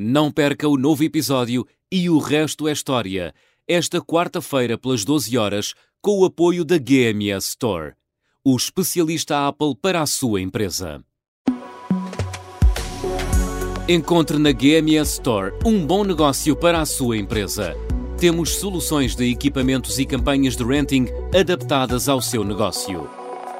Não perca o novo episódio e o resto é história, esta quarta-feira pelas 12 horas, com o apoio da GMS Store, o especialista Apple para a sua empresa. Encontre na GMS Store um bom negócio para a sua empresa. Temos soluções de equipamentos e campanhas de renting adaptadas ao seu negócio.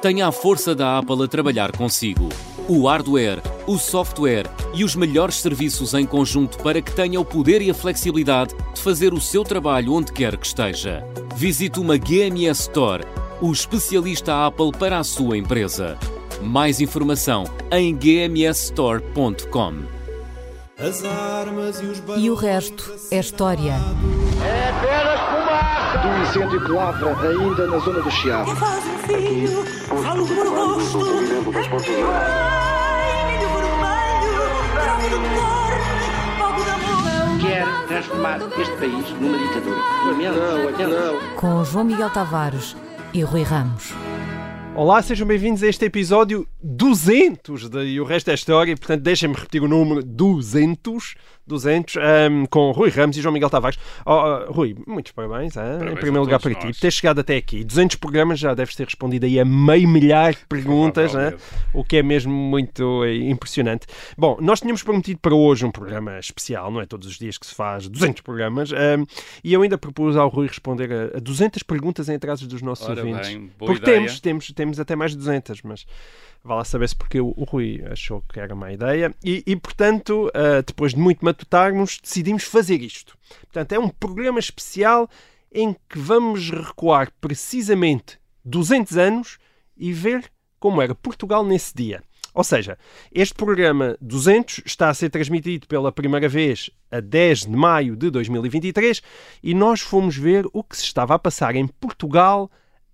Tenha a força da Apple a trabalhar consigo o hardware, o software e os melhores serviços em conjunto para que tenha o poder e a flexibilidade de fazer o seu trabalho onde quer que esteja. Visite uma GMS Store, o especialista Apple para a sua empresa. Mais informação em gmsstore.com. E o resto é história. É apenas fumaça! Do incêndio que lavra ainda na zona do Chiado. Faz um fio, falo por rosto. Quer transformar este país numa ditadura. Não, não. Com João Miguel Tavares e Rui Ramos. Olá, sejam bem-vindos a este episódio 200 de E o Resto é História. Portanto, deixem-me repetir o número 200, 200 um, com Rui Ramos e João Miguel Tavares. Oh, oh, Rui, muitos parabéns, hein? em primeiro lugar para ti. Por teres chegado até aqui. 200 programas, já deves ter respondido aí a meio milhar de perguntas, hein? o que é mesmo muito eh, impressionante. Bom, nós tínhamos prometido para hoje um programa especial, não é todos os dias que se faz 200 programas, um, e eu ainda propus ao Rui responder a, a 200 perguntas em atrasos dos nossos Ora ouvintes. bem, Porque ideia. temos, temos, temos até mais de 200, mas vá lá saber se porque o, Rui achou que era má ideia. E, e, portanto, ah, depois de muito matutarmos, decidimos fazer isto. Portanto, é um programa especial em que vamos recuar precisamente 200 anos e ver como era Portugal nesse dia. Ou seja, este programa 200 está a ser transmitido pela primeira vez a 10 de maio de 2023 e nós fomos ver o que se estava a passar em Portugal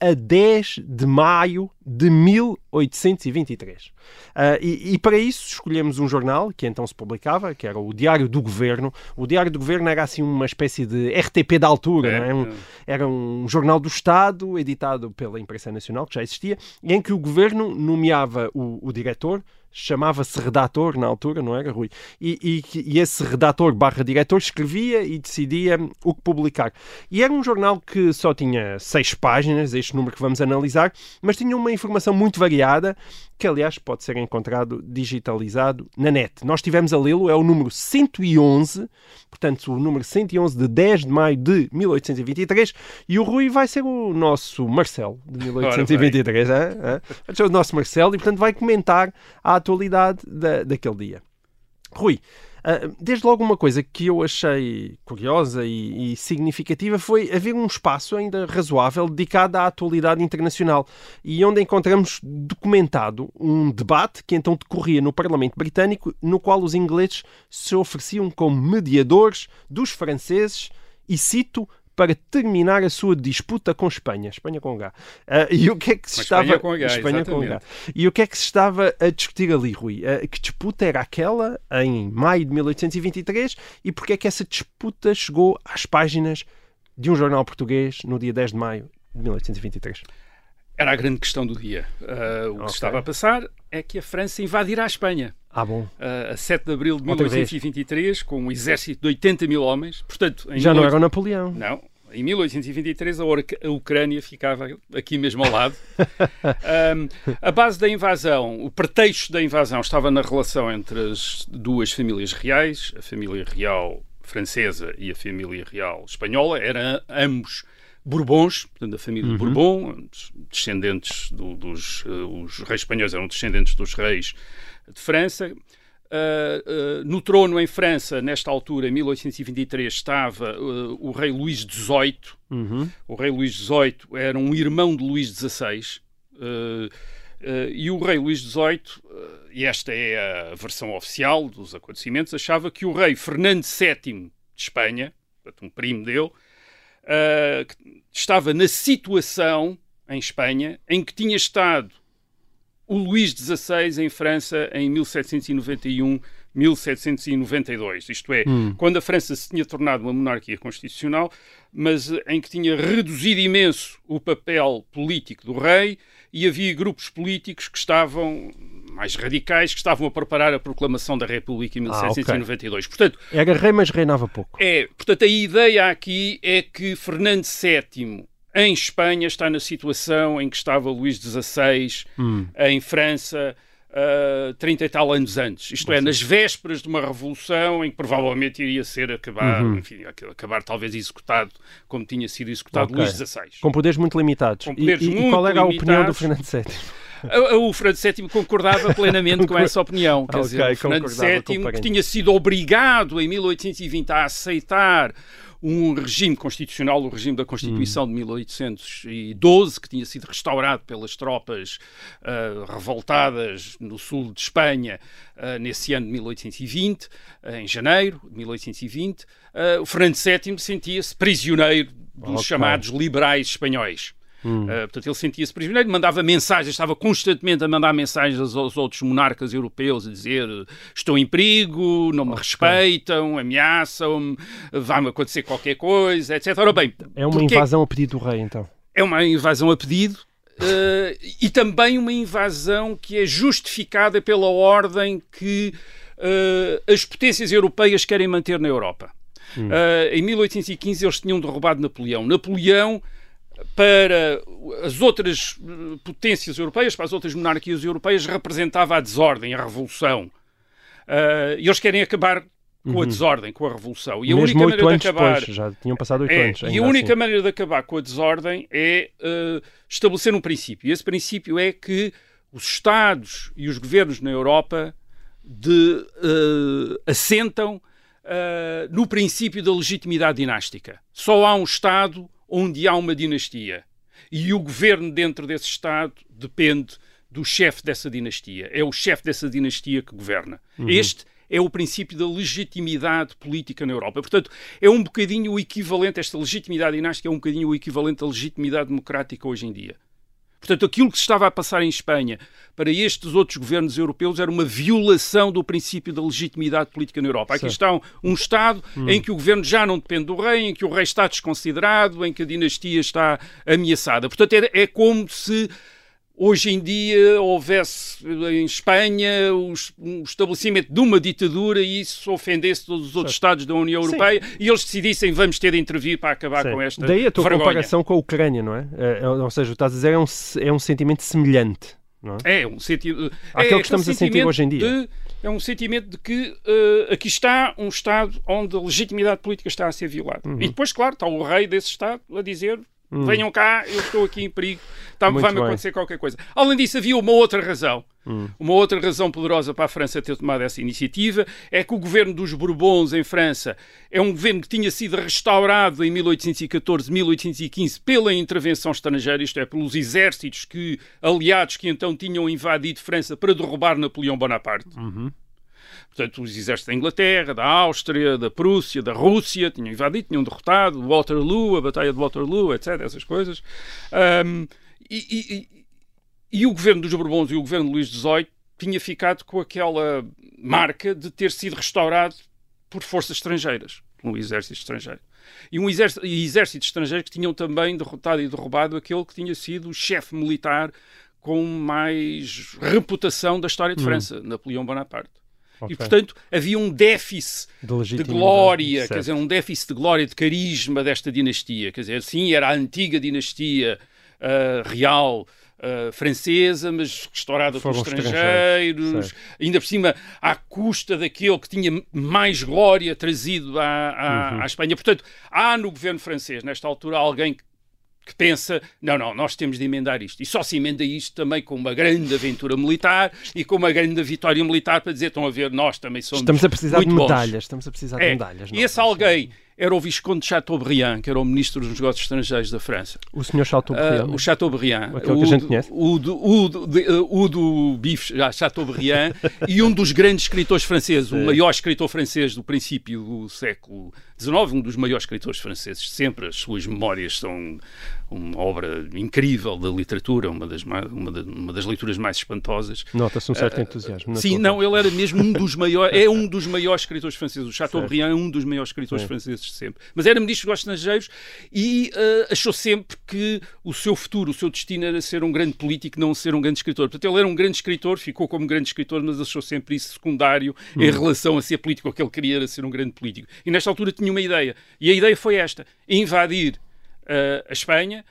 a 10 de maio de 1823. Ah, e, e para isso escolhemos um jornal que então se publicava, que era o Diário do Governo. O Diário do Governo era assim uma espécie de RTP da altura, É, é? Um- era um jornal do Estado, editado pela Imprensa Nacional, que já existia, e em que o governo nomeava o, o diretor, chamava-se redator na altura, não era, Rui? E, e e esse redator barra diretor escrevia e decidia o que publicar. E era um jornal que só tinha seis páginas, este número que vamos analisar, mas tinha uma informação muito variada, que aliás pode ser encontrado digitalizado na net. Nós tivemos a lê-lo, é o número 111, portanto o número 111 de 10 de maio de 1823, e o Rui vai ser o nosso Marcelo de 1823, é? É? vai ser o nosso Marcelo e portanto vai comentar a atualidade da, daquele dia. Rui, desde logo uma coisa que eu achei curiosa e, e significativa foi haver um espaço ainda razoável dedicado à atualidade internacional e onde encontramos documentado um debate que então decorria no Parlamento Britânico no qual os ingleses se ofereciam como mediadores dos franceses e cito para terminar a sua disputa com Espanha, Espanha com H. Ah, e o que é que se Com estava Espanha com H, Espanha com H. E o que é que se estava a discutir ali, Rui? Eh, Que disputa era aquela em maio de 1823 e porque é que essa disputa chegou às páginas de um jornal português no dia 10 de maio de 1823? Era a grande questão do dia. Ah, o que Ok. se estava a passar é que a França invadirá a Espanha Ah, bom. ah, a 7 de abril de Outra vez. 1823 com um exército de 80 mil homens. Portanto, Já não 18 era o Napoleão. Não. Em 1823 a, a Ucrânia ficava aqui mesmo ao lado. Ahm, a base da invasão, o pretexto da invasão estava na relação entre as duas famílias reais, a família real francesa e a família real espanhola. Eram ambos Bourbons, portanto, da família de Bourbon, descendentes do- dos eh, os reis espanhóis eram descendentes dos reis de França. Uh, uh, no trono em França, nesta altura, em 1823, estava uh, o rei Luís XVIII. Uhum. O rei Luís XVIII era um irmão de Luís XVI. E o rei Luís XVIII, e esta é a versão oficial dos acontecimentos, achava que o rei Fernando VII de Espanha, um primo dele, estava na situação em Espanha em que tinha estado o Luís XVI em França em 1791, 1792. Isto é, quando a França se tinha tornado uma monarquia constitucional, mas em que tinha reduzido imenso o papel político do rei e havia grupos políticos que estavam mais radicais, que estavam a preparar a proclamação da República em 1792. Ah, okay. Portanto, Era rei, mas reinava pouco. É, portanto, a ideia aqui é que Fernando VII em Espanha está na situação em que estava Luís XVI, hum. em França, uh, 30 e tal anos antes. Isto é, nas vésperas de uma revolução em que provavelmente iria ser acabar, uhum. enfim, acabar talvez executado como tinha sido executado okay. Luís XVI. Com poderes muito limitados. Poderes e, muito e qual era a opinião do. Fernando VII? O Fernando VII concordava plenamente com essa opinião. Quer Ok, dizer, o Fernando VII, que tinha sido obrigado em 1820 a aceitar um regime constitucional, o regime da Constituição de 1812, que tinha sido restaurado pelas tropas ah, revoltadas no sul de Espanha ah, nesse ano de 1820, ah, em janeiro de 1820. Ah, o Fernando VII sentia-se prisioneiro dos Ok. chamados liberais espanhóis. Uh, portanto, ele sentia-se prisioneiro, mandava mensagens, estava constantemente a mandar mensagens aos, aos outros monarcas europeus a dizer estou em perigo, não me respeitam, ameaçam-me, vai-me acontecer qualquer coisa, etc. Ora bem, É uma invasão a pedido do rei, então. é uma invasão a pedido uh, e também uma invasão que é justificada pela ordem que uh, as potências europeias querem manter na Europa. Uh, em 1815 eles tinham derrubado Napoleão. Napoleão para as outras eh, potências europeias, para as outras monarquias europeias, representava a desordem, a revolução. Uh, e eles querem acabar com a desordem, com a revolução. E a Mesmo única oito maneira anos de acabar. depois, já tinham passado oito É, anos. e a única assim. maneira de acabar com a desordem é uh, estabelecer um princípio. E esse princípio é que os Estados e os governos na Europa de, uh, assentam no princípio da legitimidade dinástica. Só há um Estado onde há uma dinastia. E o governo dentro desse Estado depende do chefe dessa dinastia. É o chefe dessa dinastia que governa. Este é o princípio da legitimidade política na Europa. Portanto, é um bocadinho o equivalente, esta legitimidade dinástica é um bocadinho o equivalente à legitimidade democrática hoje em dia. Portanto, aquilo que se estava a passar em Espanha para estes outros governos europeus era uma violação do princípio da legitimidade política na Europa. Aqui Certo. está um, um Estado em que o governo já não depende do rei, em que o rei está desconsiderado, em que a dinastia está ameaçada. Portanto, é, é como se hoje em dia houvesse em Espanha um estabelecimento de uma ditadura e isso ofendesse todos os outros Estados da União Sim. Europeia e eles decidissem vamos ter de intervir para acabar Sim. com esta Daí a tua vergonha. comparação com a Ucrânia, não é? É, é, Ou seja, o que estás a dizer é um, é um sentimento semelhante, não é? É um sentido. Aquele é que estamos a sentir sentimento hoje em dia. de- é um sentimento de que eh, aqui está um Estado onde a legitimidade política está a ser violada. Uhum. E depois, claro, está o rei desse Estado a dizer. Venham cá, eu estou aqui em perigo, tá- vai-me acontecer qualquer coisa. Além disso, havia uma outra razão. Hum. Uma outra razão poderosa para a França ter tomado essa iniciativa é que o governo dos Bourbons em França é um governo que tinha sido restaurado em 1814, 1815 pela intervenção estrangeira, isto é, pelos exércitos que, aliados que então tinham invadido França para derrubar Napoleão Bonaparte. Portanto, os exércitos da Inglaterra, da Áustria, da Prússia, da Rússia tinham invadido, tinham derrotado Waterloo, a Batalha de Waterloo, etc. Essas coisas. Ahm, e, e- e- o governo dos Bourbons e o governo de Luís XVIII tinha ficado com aquela marca de ter sido restaurado por forças estrangeiras, um exército estrangeiro. E um exército, exército estrangeiro que tinham também derrotado e derrubado aquele que tinha sido o chefe militar com mais reputação da história de França, Napoleão Bonaparte. Ok. E, portanto, havia um déficit De de glória, Certo. quer dizer, um déficit de glória, de carisma desta dinastia. Quer dizer, sim, era a antiga dinastia ah, real ah, francesa, mas restaurada Foram pelos estrangeiros, ainda por cima à custa daquele que tinha mais glória trazido à, à, Uhum. à Espanha. Portanto, há no governo francês, nesta altura, alguém que pensa, não, não, nós temos de emendar isto. E só se emenda isto também com uma grande aventura militar e com uma grande vitória militar para dizer, estão a ver, nós também somos Estamos a precisar muito de bons. medalhas. Estamos a precisar de É, medalhas. e esse alguém era o Visconde de Chateaubriand, que era o ministro dos negócios estrangeiros da França. O senhor Chateaubriand. Ah, o Chateaubriand. Aquele que a o gente do- conhece. O do, o de- uh, o do bife Chateaubriand e um dos grandes escritores franceses, o maior escritor francês do princípio do século XIX, um dos maiores escritores franceses. Sempre as suas memórias são uma obra incrível da literatura, uma das, uma, de, uma das leituras mais espantosas. Nota-se um certo uh, entusiasmo. Sim, não, ele era mesmo um dos maiores, é um dos maiores escritores franceses. O Chateaubriand é um dos maiores escritores Sim. franceses de sempre. Mas era ministro dos estrangeiros e uh, achou sempre que o seu futuro, o seu destino era ser um grande político, não ser um grande escritor. Portanto, ele era um grande escritor, ficou como grande escritor, mas achou sempre isso secundário hum. em relação a ser político. O que ele queria era ser um grande político. E nesta altura tinha uma ideia. E a ideia foi esta: invadir a Espanha,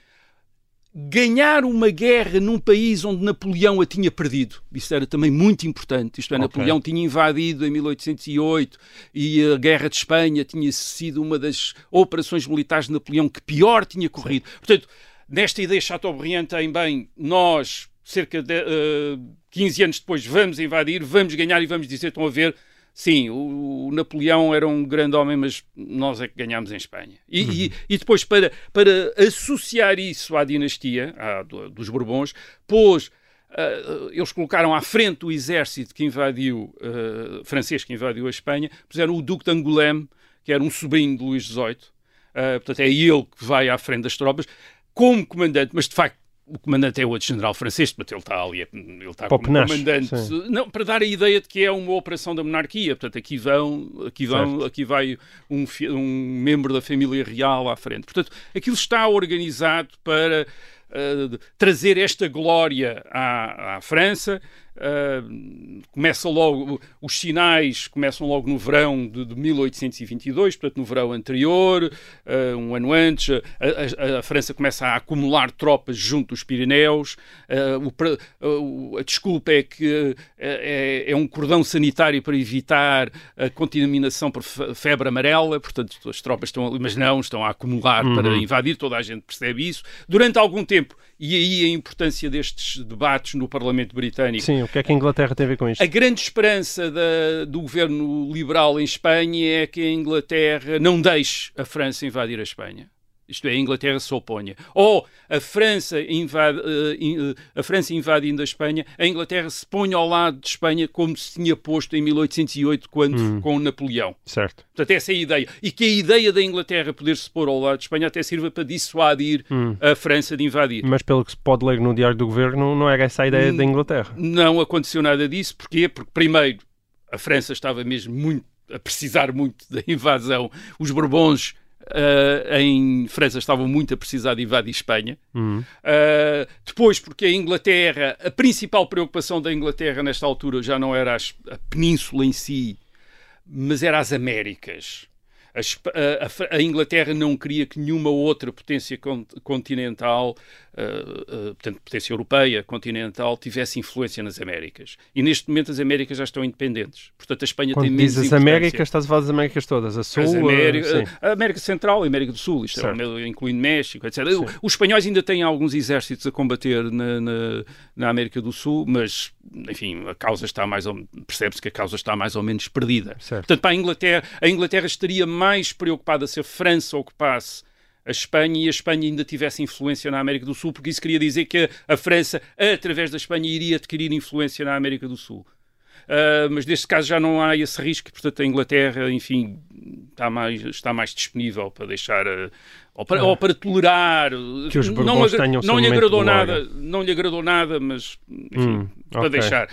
ganhar uma guerra num país onde Napoleão a tinha perdido. Isso era também muito importante. Isto é, okay. Napoleão tinha invadido em 1808 e a Guerra de Espanha tinha sido uma das operações militares de Napoleão que pior tinha corrido. Sim. Portanto, nesta ideia Chateaubriand tem bem, nós, cerca de uh, eh, 15 anos depois, vamos invadir, vamos ganhar e vamos dizer, estão a ver, Sim, o, o, Napoleão era um grande homem, mas nós é que ganhámos em Espanha. E, uhum. e, e, depois, para, para associar isso à dinastia à, do, dos Bourbons, pôs. Uh, eles colocaram à frente o exército que invadiu, uh, francês que invadiu a Espanha, puseram o Duque de Angoulême, que era um sobrinho de Luís XVIII, uh, portanto é ele que vai à frente das tropas, como comandante, mas de facto o comandante é outro general francês, portanto ele está ali, ele está como comandante, não, para dar a ideia de que é uma operação da monarquia, portanto aqui vão, aqui vão, aqui vai um, um membro da família real à frente. Portanto, aquilo está organizado para uh, trazer esta glória à, à França, Uh, começa logo, os sinais começam logo no verão de, de 1822, portanto no verão anterior, uh, um ano antes, a, a, a, França começa a acumular tropas junto dos Pirineus, uh, o, a desculpa é que é, é, um cordão sanitário para evitar a contaminação por febre amarela, portanto as tropas estão ali, mas não, estão a acumular uhum. para invadir, toda a gente percebe isso. Durante algum tempo, e aí a importância destes debates no Parlamento Britânico. Sim, o que é que a Inglaterra tem a ver com isto? A grande esperança da, do governo liberal em Espanha é que a Inglaterra não deixe a França invadir a Espanha isto é, a Inglaterra se oponha. Ou a França, invade, uh, a França invadindo a Espanha, a Inglaterra se põe ao lado de Espanha como se tinha posto em 1808 quando, hum. com Napoleão. Certo. Portanto, essa é a ideia. E que a ideia da Inglaterra poder se pôr ao lado de Espanha até sirva para dissuadir hum. a França de invadir. Mas pelo que se pode ler no Diário do Governo, não era essa a ideia da Inglaterra. Não aconteceu nada disso. Porquê? Porque, primeiro, a França estava mesmo muito a precisar muito da invasão. Os Bourbons Uh, em França estavam muito a precisar de invadir Espanha. Uhum. Uh, depois, porque a Inglaterra, a principal preocupação da Inglaterra nesta altura já não era a península em si, mas era as Américas. A, a, a, Inglaterra não queria que nenhuma outra potência continental, portanto, potência europeia continental, tivesse influência nas Américas. E neste momento as Américas já estão independentes. Portanto, a Espanha Quando tem menos as Américas, estás a falar das Américas todas, a Sul, América, a América Central e a América do Sul, isto é, incluindo México, etc. Sim. Os espanhóis ainda têm alguns exércitos a combater na, na, na América do Sul, mas, enfim, a causa está mais ou percebe-se que a causa está mais ou menos perdida. Certo. Portanto, para a Inglaterra, a Inglaterra estaria mais preocupada se a França ocupasse a Espanha e a Espanha ainda tivesse influência na América do Sul, porque isso queria dizer que a França, através da Espanha, iria adquirir influência na América do Sul. Uh, mas neste caso já não há esse risco, portanto a Inglaterra, enfim, está mais, está mais disponível para deixar, uh, ou, para, ou para tolerar, que os não, tenham não lhe agradou nada, não lhe agradou nada, mas enfim, hum, para okay. deixar.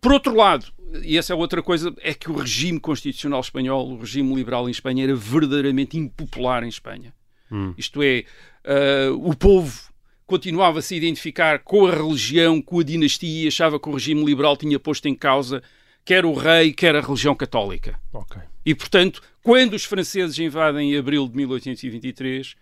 Por outro lado, e essa é outra coisa, é que o regime constitucional espanhol, o regime liberal em Espanha, era verdadeiramente impopular em Espanha. Hum. Isto é, uh, o povo continuava a se identificar com a religião, com a dinastia, e achava que o regime liberal tinha posto em causa quer o rei, quer a religião católica. Okay. E, portanto, quando os franceses invadem em abril de 1823,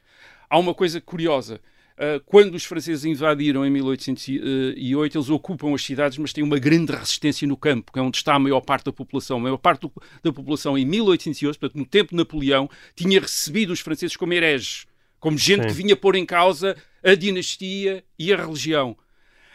há uma coisa curiosa. Ah, quando os franceses invadiram em 1808, eles ocupam as cidades, mas têm uma grande resistência no campo, que é onde está a maior parte da população. A maior parte da população em 1808, portanto, no tempo de Napoleão, tinha recebido os franceses como hereges, como gente Sim. que vinha pôr em causa a dinastia e a religião.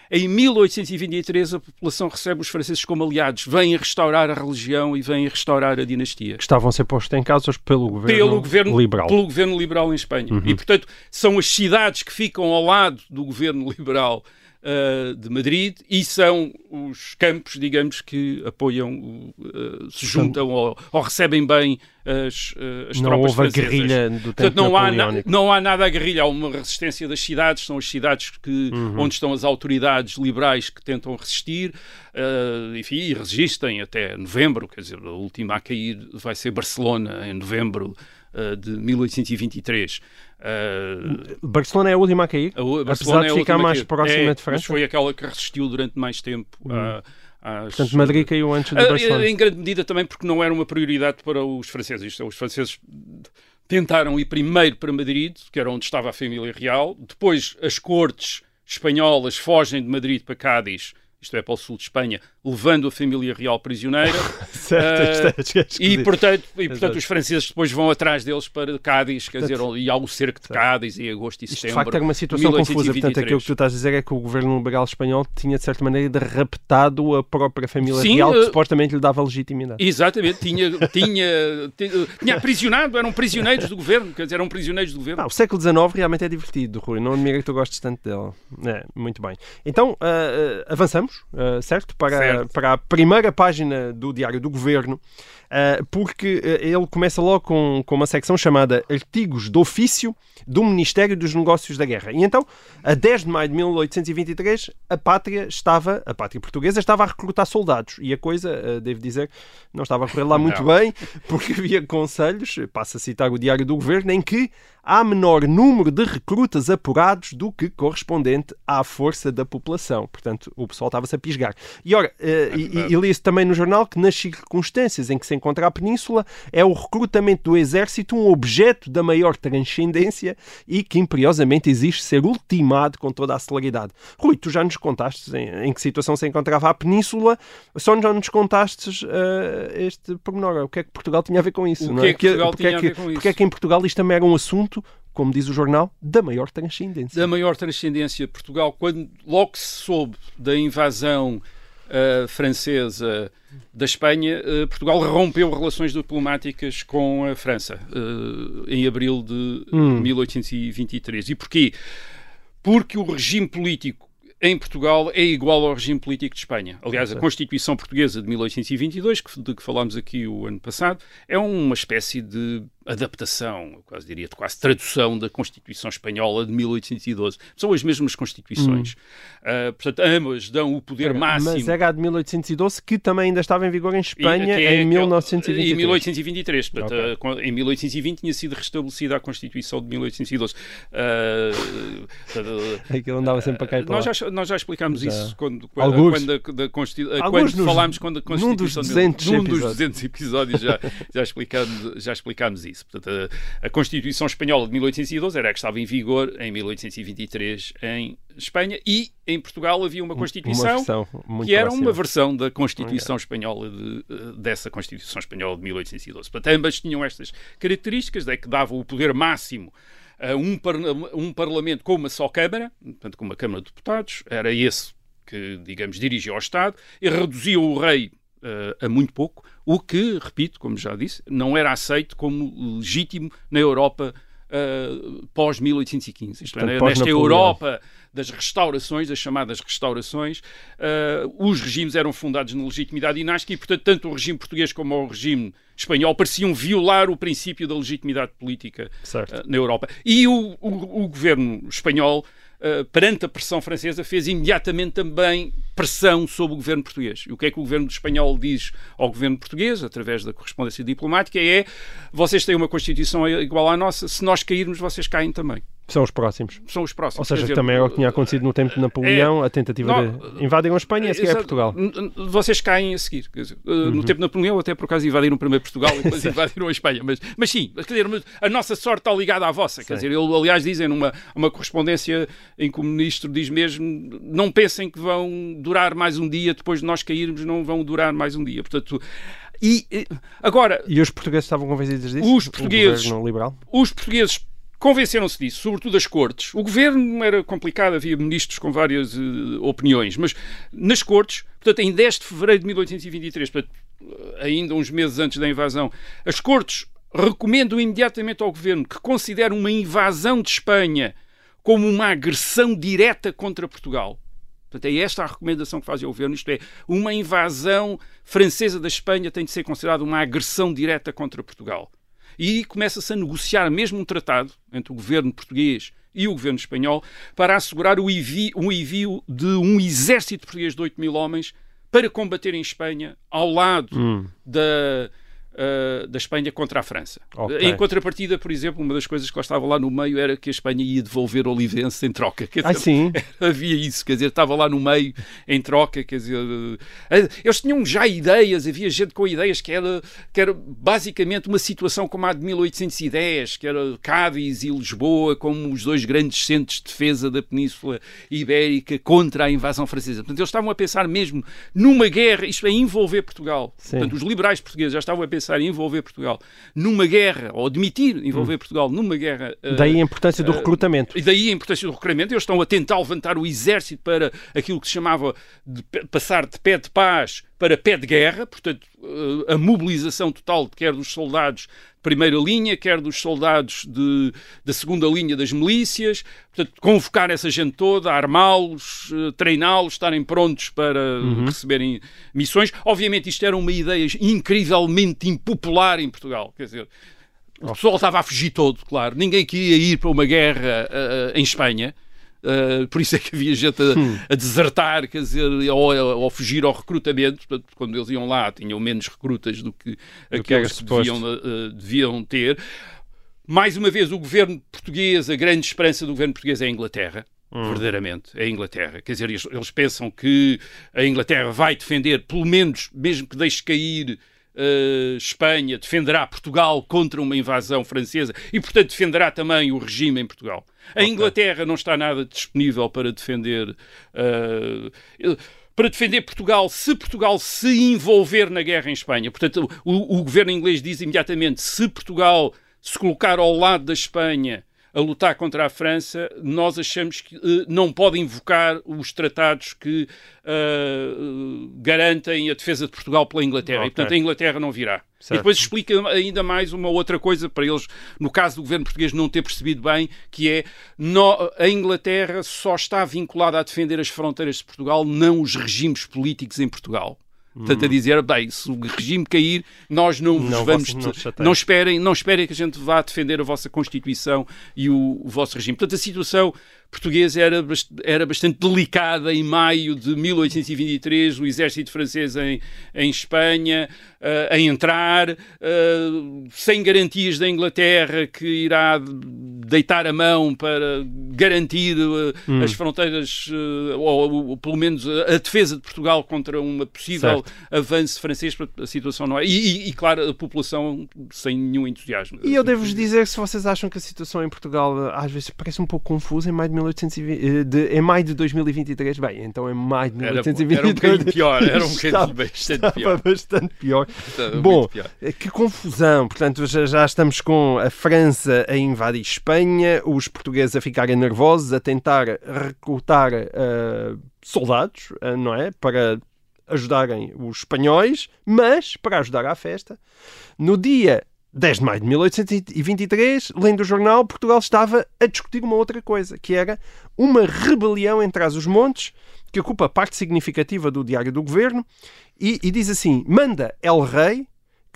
Em 1823, a população recebe os franceses como aliados, vêm restaurar a religião e vêm restaurar a dinastia. Estavam a ser postos em causa pelo governo, pelo governo liberal. Pelo governo liberal em Espanha. Uhum. E, portanto, são as cidades que ficam ao lado do governo liberal uh, de Madrid e são os campos, digamos, que apoiam, uh, se juntam ou, ou, recebem bem as, uh, as não tropas houve francesas. guerrilha do tempo Portanto, não há, na, não há nada a guerrilha, há uma resistência das cidades, são as cidades que, uhum. onde estão as autoridades liberais que tentam resistir, enfim, e resistem até novembro, quer dizer, a última a cair vai ser Barcelona em novembro de 1823. Uh, Barcelona é a última a cair, a apesar de é ficar mais próxima é, de França. Mas foi aquela que resistiu durante mais tempo. Hum. Uh, às... Portanto, Madrid caiu antes de Barcelona. Em grande medida também porque não era uma prioridade para os franceses. É, os franceses tentaram ir primeiro para Madrid, que era onde estava a família real. Depois as cortes espanholas fogem de Madrid para Cádiz isto é, para o sul de Espanha, levando a família real prisioneira. certo, uh, é, é e, portanto, e, portanto os franceses depois vão atrás deles para Cádiz, quer dizer, e há o cerco de Cádiz em agosto e setembro. De facto, é uma situação confusa. Portanto, aquilo que tu estás a dizer é que o governo liberal espanhol tinha, de certa maneira, raptado a própria família Sim, real, que uh, supostamente lhe dava legitimidade. Exatamente, tinha, tinha, tinha, tinha aprisionado, eram prisioneiros do governo, quer dizer, eram prisioneiros do governo. Ah, o século XIX realmente é divertido, Rui. Não admira que tu gostes tanto dele. É, muito bem. Então, uh, avançamos certo? Para, certo. Para a primeira página do Diário do Governo, uh, porque uh, ele começa logo com, com uma secção chamada Artigos de Ofício do Ministério dos Negócios da Guerra. E então, a 10 de maio de 1823, a pátria estava, a pátria portuguesa estava a recrutar soldados. E a coisa, uh, devo dizer, não estava a correr lá muito não. bem, porque havia conselhos, passo a citar o Diário do Governo, em que há menor número de recrutas apurados do que correspondente à força da população. Portanto, o pessoal estava-se a pisgar. E ora, uh, e, e li-se também no jornal que nas circunstâncias em que se encontra a península é o recrutamento do exército um objeto da maior transcendência e que imperiosamente exige ser ultimado com toda a celeridade. Rui, tu já nos contaste em, em que situação se encontrava a península, só já nos contaste uh, este pormenor. O que é que Portugal tinha a ver com isso? O que é que Portugal porque tinha é que, a ver com isso? Porque é que em Portugal isto também era um assunto como diz o jornal, da maior transcendência. Da maior transcendência. Portugal, quando logo se soube da invasão uh, francesa da Espanha, uh, Portugal rompeu relações diplomáticas com a França uh, em abril de Hum. 1823. E porquê? Porque o regime político em Portugal é igual ao regime político de Espanha. Aliás, a Constituição Portuguesa de 1822, que, de que falámos aqui o ano passado, é uma espécie de adaptação, eu quase diria, de quase tradução da Constituição Espanhola de 1812. São as mesmas Constituições. Uh, portanto, ambas dão o poder máximo. Mas era a de 1812 que também ainda estava em vigor em Espanha E- é- em que é- 1923. Em 1823. Portanto, Ok. com- em 1820 tinha sido restabelecida a Constituição de 1812. Uh, portanto, Aquilo andava sempre para cá e para nós lá. já, nós já explicámos Já. isso quando, quando, Alguns. quando, quando nos- falámos quando a num dos Constituição de- 200 num dos episódios. 200 episódios já, já, explicámos, já explicámos isso. Portanto, a, a Constituição Espanhola de 1812 era a que estava em vigor em 1823 em Espanha e em Portugal havia uma Constituição Uma que era uma versão da Constituição Espanhola de, eh, dessa Constituição Espanhola de 1812. Portanto, ambas tinham estas características, é que davam o poder máximo a um, par- um Parlamento com uma só Câmara, portanto, com uma Câmara de Deputados, era esse que, digamos, dirigia ao Estado, e reduzia o rei eh, a muito pouco, o que, repito, como já disse, não era aceito como legítimo na Europa uh, pós-1815. Isto é, Portanto, nesta. Europa das restaurações, das chamadas restaurações, uh, os regimes eram fundados na legitimidade dinástica e, portanto, tanto o regime português como o regime espanhol pareciam violar o princípio da legitimidade política uh, na Europa. E o, o- o governo espanhol, uh, perante a pressão francesa, fez imediatamente também pressão sobre o governo português. E o que é que o governo espanhol diz ao governo português, através da correspondência diplomática, é vocês têm uma Constituição igual à nossa, se nós cairmos, vocês caem também. São os próximos. São os próximos. Ou seja, dizer, também era o que tinha acontecido no tempo de Napoleão, a tentativa não, de invadirem a Espanha e a seguir a Exato. Portugal. Vocês caem a seguir. Dizer, uh, Uhum. No tempo de Napoleão, até por acaso invadiram primeiro Portugal e depois invadiram a Espanha. Mas, mas sim, quer dizer, a nossa sorte está ligada à vossa. Quer dizer, ele, aliás, dizem numa uma correspondência em que o ministro diz mesmo: não pensem que vão durar mais um dia, depois de nós cairmos, não vão durar mais um dia. Portanto. E eh, agora, E os portugueses estavam convencidos disso? Os portugueses- os portugueses convenceram-se disso, sobretudo as cortes. O governo era complicado, havia ministros com várias eh, opiniões, mas nas cortes, portanto, em 10 de fevereiro de 1823, portanto, ainda uns meses antes da invasão, as cortes recomendam imediatamente ao governo que considere uma invasão de Espanha como uma agressão direta contra Portugal. Portanto, é esta a recomendação que faz o governo, isto é, uma invasão francesa da Espanha tem de ser considerada uma agressão direta contra Portugal. E começa-se a negociar mesmo um tratado entre o governo português e o governo espanhol para assegurar o envio, um envio de um exército português de 8 mil homens para combater em Espanha ao lado Hum. da, uh, da Espanha contra a França. Ok. Em contrapartida, por exemplo, uma das coisas que lá estava lá no meio era que a Espanha ia devolver Olivense em troca. Quer Ah, dizer, sim. havia isso, quer dizer, estava lá no meio em troca, quer dizer, eh, eles tinham já ideias, havia gente com ideias que era, que era basicamente uma situação como a de 1810, que era Cádiz e Lisboa como os dois grandes centros de defesa da Península Ibérica contra a invasão francesa. Portanto, eles estavam a pensar mesmo numa guerra, isto é, envolver Portugal. Sim. Portanto, os liberais portugueses já estavam a pensar em envolver Portugal numa guerra, ou admitir envolver Portugal numa guerra eh, Daí a importância do eh, recrutamento. e daí a importância do recrutamento. Eles estão a tentar levantar o exército para aquilo que se chamava de passar de pé de paz para pé de guerra, portanto, eh, a mobilização total, quer dos soldados de primeira linha, quer dos soldados de, da segunda linha das milícias, portanto, convocar essa gente toda, armá-los, eh, treiná-los, estarem prontos para receberem missões. Obviamente, isto era uma ideia incrivelmente impopular em Portugal, quer dizer, o pessoal estava a fugir todo, claro. Ninguém queria ir para uma guerra ah, em Espanha. Ah, por isso é que havia gente a, a desertar, quer dizer, ou, ou fugir ao recrutamento. Portanto, quando eles iam lá, tinham menos recrutas do que era aqueles que deviam, ah, deviam ter. Mais uma vez, o governo português, a grande esperança do governo português é a Inglaterra. Verdadeiramente, é a Inglaterra. Quer dizer, eles, eles pensam que a Inglaterra vai defender, pelo menos, mesmo que deixe cair eh, Espanha, defenderá Portugal contra uma invasão francesa e, portanto, defenderá também o regime em Portugal. A Inglaterra não está nada disponível para defender. eh, para defender Portugal, se Portugal se envolver na guerra em Espanha. Portanto, o, o governo inglês diz imediatamente: se Portugal se colocar ao lado da Espanha a lutar contra a França, nós achamos que eh, não pode invocar os tratados que eh, garantem a defesa de Portugal pela Inglaterra. Ok. E, portanto, a Inglaterra não virá. Certo. E depois explica ainda mais uma outra coisa para eles, no caso do governo português não ter percebido bem, que é no- a Inglaterra só está vinculada a defender as fronteiras de Portugal, não os regimes políticos em Portugal. Portanto, a dizer, bem, se o regime cair, nós não vos Não, vamos... não não esperem, não esperem que a gente vá defender a vossa Constituição e o, o vosso regime. Portanto, a situação portuguesa era, era bastante delicada em maio de 1823, o exército francês em, em Espanha eh, a entrar, eh, sem garantias da Inglaterra que irá deitar a mão para garantir eh, as fronteiras, ou, ou pelo menos a, defesa de Portugal contra uma possível avanço francês. Portanto, A situação não é. E, e- e, claro, a população sem nenhum entusiasmo. E eu devo-vos dizer que se vocês acham que a situação em Portugal às vezes parece um pouco confusa em maio de, 1820, eh, de, em maio de 2023, bem, então em maio de Era, 1823 era um bocadinho pior, era um bocadinho bastante pior. bastante pior. Estava Bom, pior. eh, que confusão. Portanto, já, já estamos com a França a invadir Espanha, os portugueses a ficarem nervosos, a tentar recrutar eh, soldados, eh, não é? Para ajudarem os espanhóis, mas para ajudar à festa, no dia 10 de maio de 1823, lendo o jornal, Portugal estava a discutir uma outra coisa, que era uma rebelião em Trás-os-Montes, que ocupa parte significativa do Diário do Governo, e, e diz assim: manda El Rei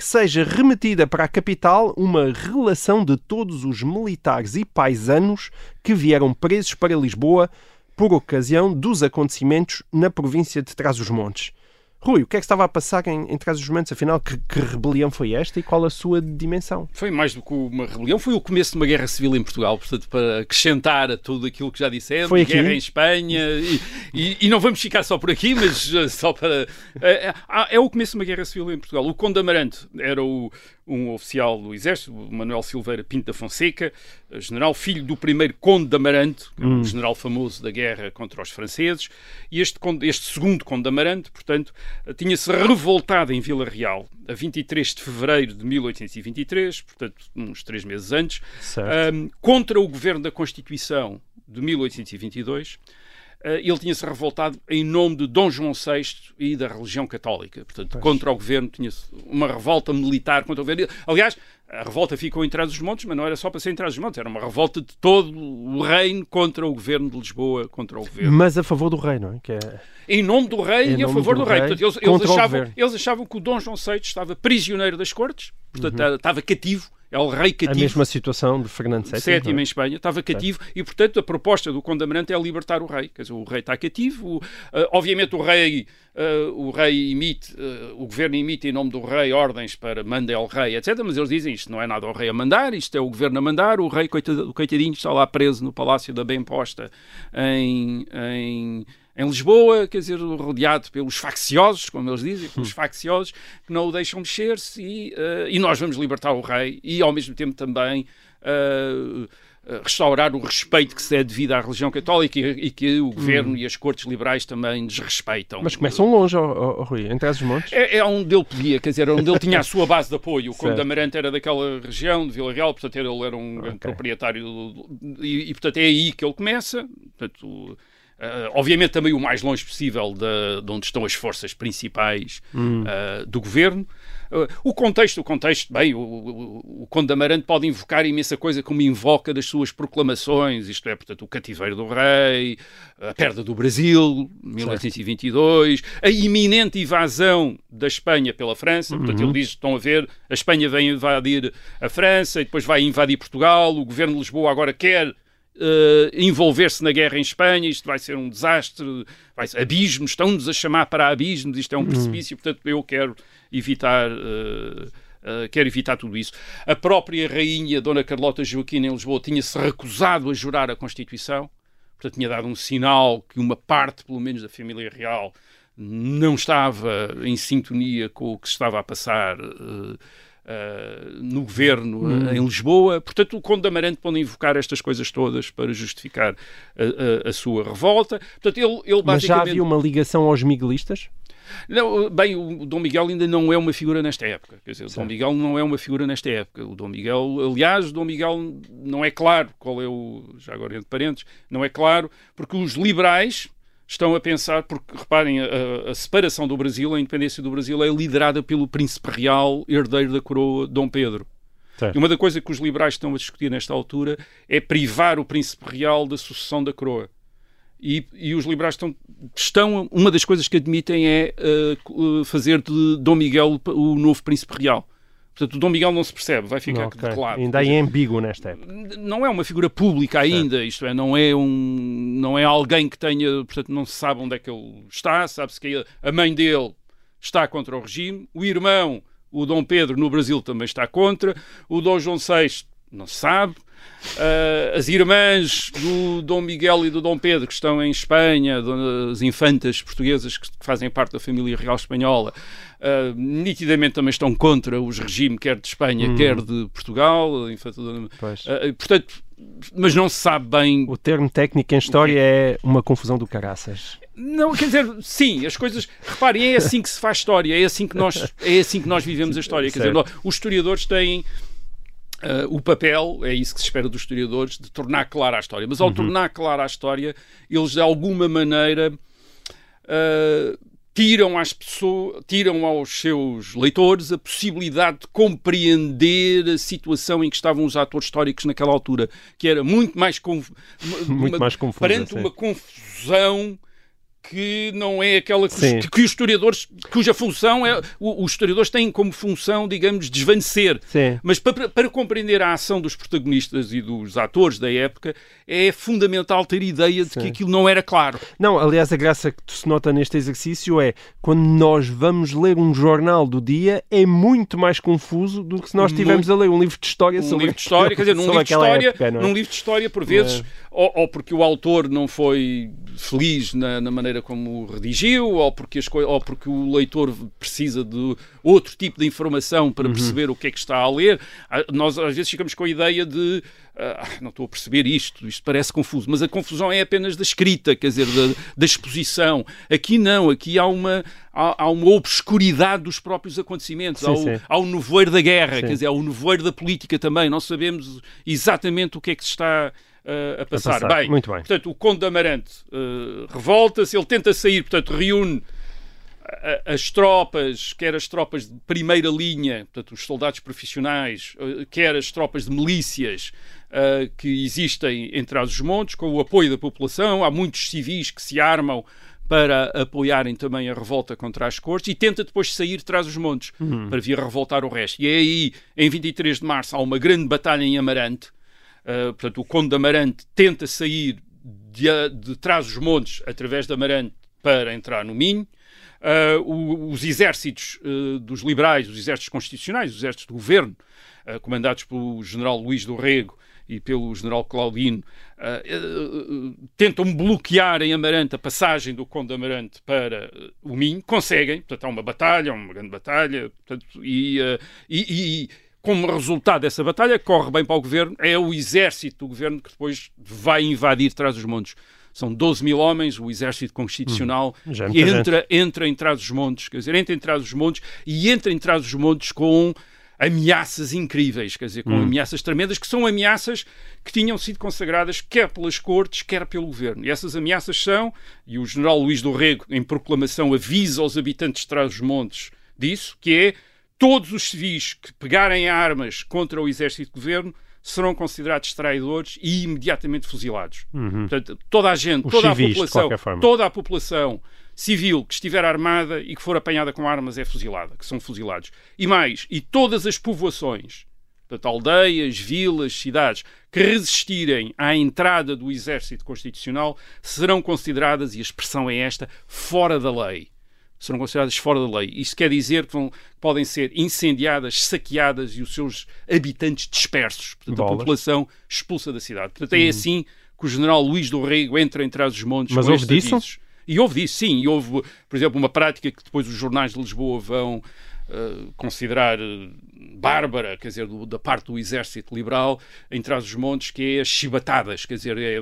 que seja remetida para a capital uma relação de todos os militares e paisanos que vieram presos para Lisboa por ocasião dos acontecimentos na província de Trás-os-Montes. Rui, o que é que estava a passar em, em Trás-os-Montes? Afinal, que, que rebelião foi esta e qual a sua dimensão? Foi mais do que uma rebelião, foi o começo de uma guerra civil em Portugal, portanto, para acrescentar a tudo aquilo que já dissemos, Foi aqui? guerra em Espanha, e, e- e não vamos ficar só por aqui, mas eh, só para. É, é- é o começo de uma guerra civil em Portugal. O Conde Amarante era o- um oficial do Exército, Manuel Silveira Pinto da Fonseca, eh, general, filho do primeiro Conde de Amarante, é um general famoso da guerra contra os franceses, e este, este segundo Conde de Amarante, portanto, eh, tinha-se revoltado em Vila Real a 23 de fevereiro de 1823, portanto, uns três meses antes, um, contra o governo da Constituição de 1822. Uh, ele tinha-se revoltado em nome de Dom João VI e da religião católica. Portanto, contra o governo, tinha uma revolta militar contra o governo. Aliás, a revolta ficou em Trás-os-Montes, mas não era só para ser em Trás-os-Montes, era uma revolta de todo o reino contra o governo de Lisboa, contra o governo. Mas a favor do rei, não é? Que é... Em nome do rei e a favor do do, rei. rei, Portanto, eles, eles achavam, eles achavam que o Dom João VI estava prisioneiro das cortes, portanto, estava cativo, é o rei A cativo. mesma situação de Fernando VII. não é? em Espanha, estava cativo e, portanto, a proposta do Conde Amarante é libertar o rei. Quer dizer, o rei está cativo, o- ah, obviamente o rei, ah, o rei emite, ah, o governo emite em nome do rei ordens para manda ao rei, etc. Mas eles dizem isto não é nada ao rei a mandar, isto é o governo a mandar, o rei, coitado- coitadinho, está lá preso no Palácio da Bem Posta em. em em Lisboa, quer dizer, rodeado pelos facciosos, como eles dizem, pelos facciosos, que não o deixam mexer-se e, eh, e nós vamos libertar o rei e, ao mesmo tempo, também eh, eh, restaurar o respeito que se é devido à religião católica e, e que o governo e as cortes liberais também desrespeitam. Mas começam longe, ó, ó, Rui, em Trás-os-Montes. É, é onde ele podia, quer dizer, onde ele tinha a sua base de apoio. O Conde Certo. de Amarante era daquela região de Vila Real, portanto ele era um grande proprietário do- e, e, portanto é aí que ele começa. Portanto, eh, obviamente também o mais longe possível de, de onde estão as forças principais eh, do governo. O contexto, o contexto, bem, o, o, o Conde de Amarante pode invocar imensa coisa como invoca das suas proclamações, isto é, portanto, o cativeiro do rei, a perda do Brasil, 1822, a iminente invasão da Espanha pela França, portanto, ele diz, estão a ver, a Espanha vem invadir a França e depois vai invadir Portugal, o governo de Lisboa agora quer eh, envolver-se na guerra em Espanha, isto vai ser um desastre, vai ser, abismos, estão-nos a chamar para abismos, isto é um precipício, portanto eu quero evitar. eh, eh, quero evitar tudo isso. A própria rainha Dona Carlota Joaquina em Lisboa tinha-se recusado a jurar a Constituição, portanto tinha dado um sinal que uma parte, pelo menos, da família real não estava em sintonia com o que se estava a passar eh, no governo eh, em Lisboa. Portanto, o Conde de Amarante pode invocar estas coisas todas para justificar a, a- a sua revolta. Portanto, ele, ele Mas já basicamente... havia uma ligação aos miguelistas? Não, bem, o Dom Miguel ainda não é uma figura nesta época. Quer dizer, o Dom. Miguel não é uma figura nesta época. O Dom Miguel, aliás, o Dom Miguel não é claro qual é o. Já agora entre parentes, não é claro, porque os liberais estão a pensar, porque reparem, a, a separação do Brasil, a independência do Brasil é liderada pelo príncipe real, herdeiro da coroa, Dom Pedro. Certo. E uma da coisa que os liberais estão a discutir nesta altura é privar o príncipe real da sucessão da coroa. E, e os liberais estão, estão. Uma das coisas que admitem é eh, fazer de Dom Miguel o novo príncipe real. Portanto, o Dom Miguel não se percebe, vai ficar Não, ok. claro. Ainda é ambíguo nesta época. Não é uma figura pública ainda, isto é, não é um, não é alguém que tenha, portanto, não se sabe onde é que ele está, sabe-se que a mãe dele está contra o regime, o irmão, o Dom Pedro, no Brasil também está contra, o Dom João VI não se sabe, ah, as irmãs do Dom Miguel e do Dom Pedro, que estão em Espanha, as infantas portuguesas que fazem parte da família real espanhola, ah, nitidamente também estão contra os regimes, quer de Espanha, quer de Portugal. ah, portanto, mas não se sabe bem. O termo técnico em história é uma confusão do caraças. Não, quer dizer, sim, as coisas. Reparem, é assim que se faz história, é assim que nós, é assim que nós vivemos a história. Quer dizer, Certo. nós- os historiadores têm. Ah, o papel, é isso que se espera dos historiadores, de tornar clara a história. Mas ao Uhum. tornar clara a história, eles de alguma maneira ah, tiram, às pessoas, tiram aos seus leitores a possibilidade de compreender a situação em que estavam os atores históricos naquela altura, que era muito mais, conf... Muito uma- mais confusa, perante sim. uma confusão que não é aquela que os, que os historiadores, cuja função é, os historiadores têm como função, digamos, desvanecer. Sim. Mas para, para compreender a ação dos protagonistas e dos atores da época, é fundamental ter ideia de que Sim. aquilo não era claro. Não, aliás, a graça que se nota neste exercício é quando nós vamos ler um jornal do dia, é muito mais confuso do que se nós estivermos a ler um livro de história um sobre, livro de história, quer dizer, num livro de história, época, é? num livro de história, por vezes, É. ou, ou porque o autor não foi feliz na, na maneira como o redigiu, ou porque, as ou porque o leitor precisa de outro tipo de informação para Uhum. perceber o que é que está a ler. Ah, Nós às vezes ficamos com a ideia de ah, não estou a perceber isto, isto parece confuso, mas a confusão é apenas da escrita, quer dizer, da, da exposição. Aqui não, aqui há uma, há, há uma obscuridade dos próprios acontecimentos, Sim, há, o, sim. há o nevoeiro da guerra, Sim. quer dizer, há o nevoeiro da política também, não sabemos exatamente o que é que se está ah, a, passar. passar. Bem, Muito bem. Portanto, o Conde de Amarante ah, revolta-se, ele tenta sair, portanto, reúne as tropas, quer as tropas de primeira linha, portanto, os soldados profissionais, eh, quer as tropas de milícias uh, que existem em Trás-os-Montes, com o apoio da população. Há muitos civis que se armam para apoiarem também a revolta contra as cortes e tenta depois sair de trás os montes uhum. para vir revoltar o resto. E é aí, em 23 de março, há uma grande batalha em Amarante. Uh, portanto, o Conde de Amarante tenta sair de, de trás os montes através de Amarante para entrar no Minho. Uh, os exércitos uh, dos liberais, os exércitos constitucionais, os exércitos do governo, uh, comandados pelo general Luís do Rego e pelo general Claudino, tentam bloquear em Amarante a passagem do Conde de Amarante para o Minho, conseguem, portanto há uma batalha, uma grande batalha, portanto, e, e, e como resultado dessa batalha, corre bem para o governo, é o exército do governo que depois vai invadir traz os montes são 12 mil homens, o exército constitucional, hum, que é entra, entra em Trás-os-Montes, quer dizer, entra em Trás-os-Montes e entra em Trás-os-Montes com ameaças incríveis, quer dizer, com hum. ameaças tremendas, que são ameaças que tinham sido consagradas quer pelas cortes, quer pelo governo. E essas ameaças são, e o general Luís do Rego, em proclamação, avisa aos habitantes de Trás-os-Montes disso, que é todos os civis que pegarem armas contra o exército de governo serão considerados traidores e imediatamente fuzilados. Uhum. Portanto, toda a gente, Os toda civis, a população, toda a população civil que estiver armada e que for apanhada com armas é fuzilada, que são fuzilados. E mais, e todas as povoações, portanto, aldeias, vilas, cidades, que resistirem à entrada do exército constitucional serão consideradas, e a expressão é esta, fora da lei serão consideradas fora da lei. Isso quer dizer que vão, podem ser incendiadas, saqueadas e os seus habitantes dispersos. Portanto, Bolas. a população expulsa da cidade. Portanto, é hum. assim que o general Luís do Rego entra em trás dos montes Mas houve disso? Avisos. E houve disso, sim. E houve, por exemplo, uma prática que depois os jornais de Lisboa vão uh, considerar uh, bárbara, quer dizer, do, da parte do exército liberal, em trás dos montes, que é as chibatadas, quer dizer, é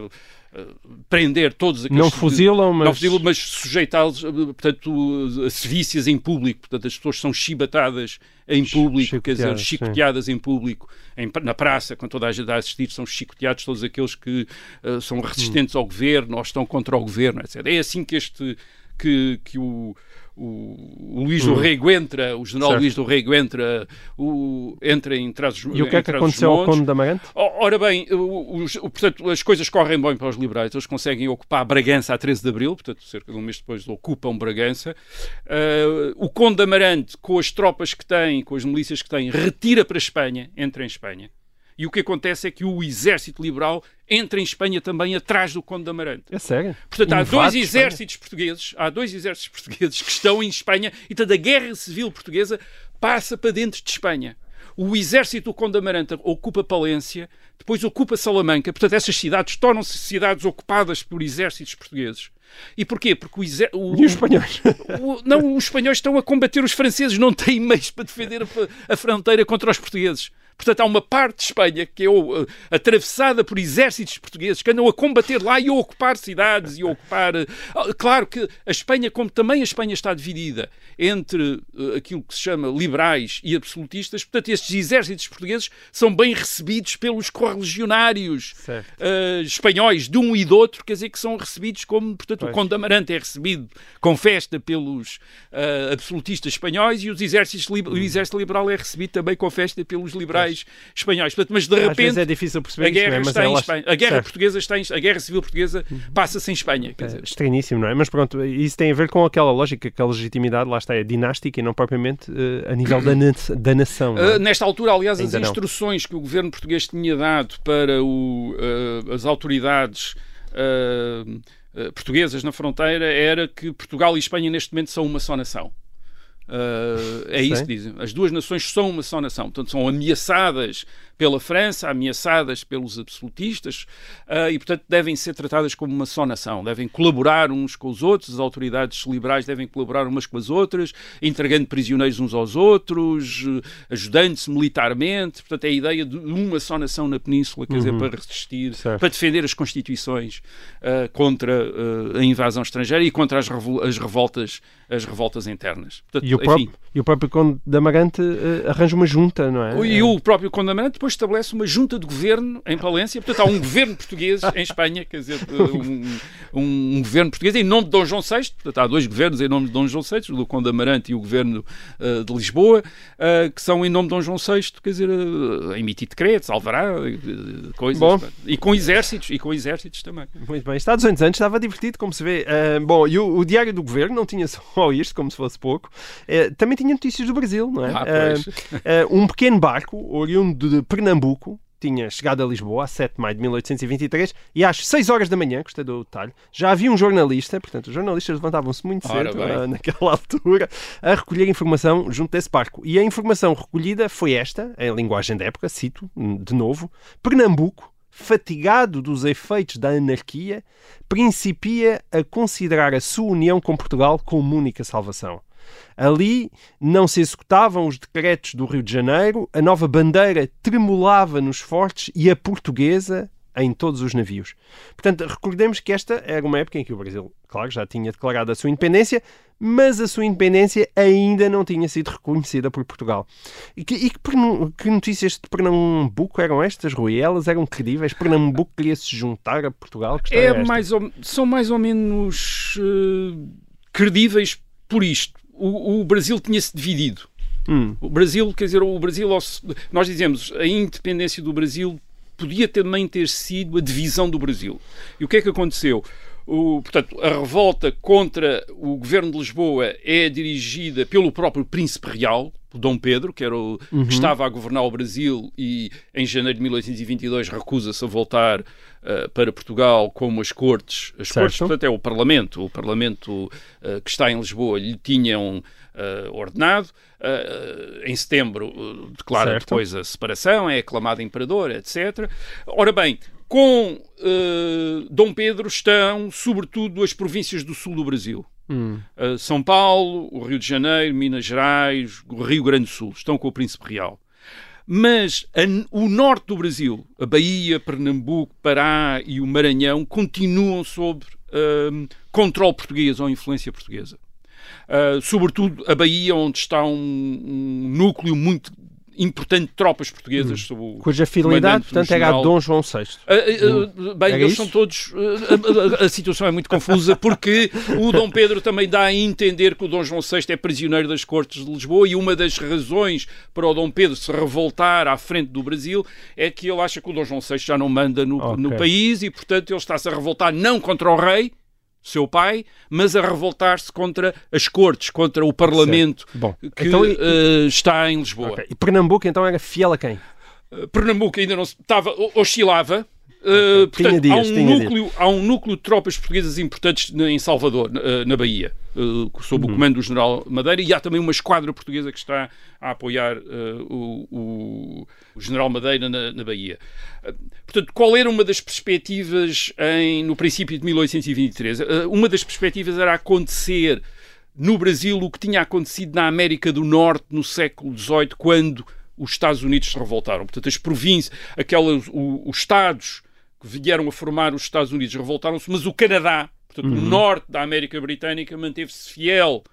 prender todos aqueles... Não fuzilam, mas... Não fuzilam, mas sujeitá-los, portanto, a sevícias em público. Portanto, as pessoas são chibatadas em público, quer dizer, chicoteadas sim. em público, em, na praça, quando toda a gente a assistir, são chicoteados todos aqueles que uh, são resistentes hum. ao governo ou estão contra o governo, etc. É assim que este... que, que o o, Luís do hum. Rego entra, o general certo. Luís do Rego entra, o, entra em trás E o que é que aconteceu ao Conde da Amarante? Ora bem, o, o, portanto, as coisas correm bem para os liberais, eles conseguem ocupar Bragança a 13 de Abril, portanto, cerca de um mês depois ocupam Bragança. Uh, o Conde da Amarante, com as tropas que tem, com as milícias que tem, retira para a Espanha, entra em Espanha. E o que acontece é que o exército liberal entra em Espanha também atrás do Conde de Amarante. É sério? Portanto, há dois exércitos portugueses, há dois exércitos portugueses que estão em Espanha e toda a guerra civil portuguesa passa para dentro de Espanha. O exército do Conde de Amarante ocupa Palência, depois ocupa Salamanca. Portanto, essas cidades tornam-se cidades ocupadas por exércitos portugueses. E porquê? Porque o, o, e os espanhóis? O, não, os espanhóis estão a combater os franceses, não têm meios para defender a, a fronteira contra os portugueses. Portanto, há uma parte de Espanha que é uh, atravessada por exércitos portugueses que andam a combater lá e a ocupar cidades e a ocupar. Uh, claro que a Espanha, como também a Espanha está dividida entre uh, aquilo que se chama liberais e absolutistas, portanto, estes exércitos portugueses são bem recebidos pelos correligionários espanhóis de um e do outro, quer dizer que são recebidos como, portanto, pois. o Conde Amarante é recebido com festa pelos absolutistas espanhóis e os exércitos, o exército liberal é recebido também com festa pelos liberais espanhóis. espanhóis. Portanto, mas de repente é difícil perceber a guerra isso, está em Espanha. A guerra certo. portuguesa está em, a guerra civil portuguesa uhum. passa-se em Espanha. Quer dizer. É estranhíssimo, não é? Mas pronto, isso tem a ver com aquela lógica que a legitimidade lá está é dinástica e não propriamente uh, a nível da, na da nação. É? Uh, nesta altura, aliás, Ainda as instruções não. que o governo português tinha dado para o, uh, as autoridades portuguesas na fronteira era que Portugal e Espanha neste momento são uma só nação. Uh, é Sim. isso que dizem. As duas nações são uma só nação, portanto, são ameaçadas pela França, ameaçadas pelos absolutistas, uh, e, portanto, devem ser tratadas como uma só nação. Devem colaborar uns com os outros, as autoridades liberais devem colaborar umas com as outras, entregando prisioneiros uns aos outros, uh, ajudando-se militarmente. Portanto, é a ideia de uma só nação na Península, quer uhum. dizer, para resistir, certo. para defender as constituições uh, contra a invasão estrangeira e contra as, revol as revoltas, as revoltas internas. Portanto, e, o próprio, e o próprio Conde de Amarante arranja uma junta, não é? E o próprio Conde de Amarante depois depois estabelece uma junta de governo em Palência. Portanto, há um governo português em Espanha, quer dizer, um, um, governo português em nome de Dom João VI. Portanto, há dois governos em nome de Dom João VI, o do Conde Amarante e o governo uh, de Lisboa, uh, que são em nome de Dom João VI, quer dizer, uh, emitir decretos, alvará, coisas. Bom. E com exércitos, e com exércitos também. Muito bem. Estados Unidos antes estava divertido, como se vê. bom, e o, o, Diário do Governo não tinha só isto, como se fosse pouco. também tinha notícias do Brasil, não é? Ah, um pequeno barco, oriundo de Pernambuco, tinha chegado a Lisboa a 7 de maio de 1823 e às 6 horas da manhã, gostei do detalhe, já havia um jornalista, portanto, os jornalistas levantavam-se muito cedo uh, naquela altura a recolher informação junto desse barco. E a informação recolhida foi esta, em linguagem da época, cito de novo: Pernambuco, fatigado dos efeitos da anarquia, principia a considerar a sua união com Portugal como única salvação. Ali não se executavam os decretos do Rio de Janeiro, a nova bandeira tremulava nos fortes e a portuguesa em todos os navios. Portanto, recordemos que esta era uma época em que o Brasil, claro, já tinha declarado a sua independência, mas a sua independência ainda não tinha sido reconhecida por Portugal. E que, e que, que notícias de Pernambuco eram estas, Rui? Elas eram credíveis? Pernambuco queria se juntar a Portugal? É mais ou, são mais ou menos uh, credíveis por isto o, o Brasil tinha-se dividido. Hum. O Brasil, quer dizer, o Brasil, nós dizemos, a independência do Brasil podia também ter sido a divisão do Brasil. E o que é que aconteceu? O, portanto, a revolta contra o governo de Lisboa é dirigida pelo próprio príncipe real, Dom Pedro, que, era o, uhum. que estava a governar o Brasil e em janeiro de 1822 recusa-se a voltar uh, para Portugal como as cortes, as certo. cortes, portanto é o Parlamento, o Parlamento uh, que está em Lisboa lhe tinham uh, ordenado. em setembro declara certo. depois a separação, é aclamado imperador, etc. Ora bem, com Dom Pedro estão sobretudo as províncias do sul do Brasil. Hum. Uh, São Paulo, o Rio de Janeiro, Minas Gerais, o Rio Grande do Sul estão com o Príncipe Real. Mas a, o norte do Brasil, a Bahia, Pernambuco, Pará e o Maranhão continuam sob uh, controle português ou influência portuguesa. Uh, sobretudo a Bahia, onde está um, um núcleo muito importante tropas portuguesas. Hum. Cuja fidelidade, portanto, era a Dom João VI. Uh, uh, bem, eles são todos. A, a, a, situação é muito confusa porque o Dom Pedro também dá a entender que o Dom João VI é prisioneiro das Cortes de Lisboa e uma das razões para o Dom Pedro se revoltar à frente do Brasil é que ele acha que o Dom João VI já não manda no, okay. no país e, portanto, ele está-se a revoltar não contra o rei, seu pai, mas a revoltar-se contra as cortes, contra o Parlamento Bom, que então, e, uh, está em Lisboa. Okay. E Pernambuco então era fiel a quem? Uh, Pernambuco ainda não estava, oscilava. Uh, portanto, dias, há, um núcleo, há um núcleo de tropas portuguesas importantes em Salvador, na, na Bahia, uh, sob uhum. o comando do general Madeira, e há também uma esquadra portuguesa que está a apoiar uh, o, o, o, general Madeira na, na Bahia. Portanto, qual era uma das perspectivas em, no princípio de 1823? Uma das perspectivas era acontecer no Brasil o que tinha acontecido na América do Norte no século XVIII, quando os Estados Unidos se revoltaram. Portanto, as províncias, aquelas, os estados que vieram a formar os Estados Unidos revoltaram-se, mas o Canadá, portanto, uhum. o norte da América Britânica, manteve-se fiel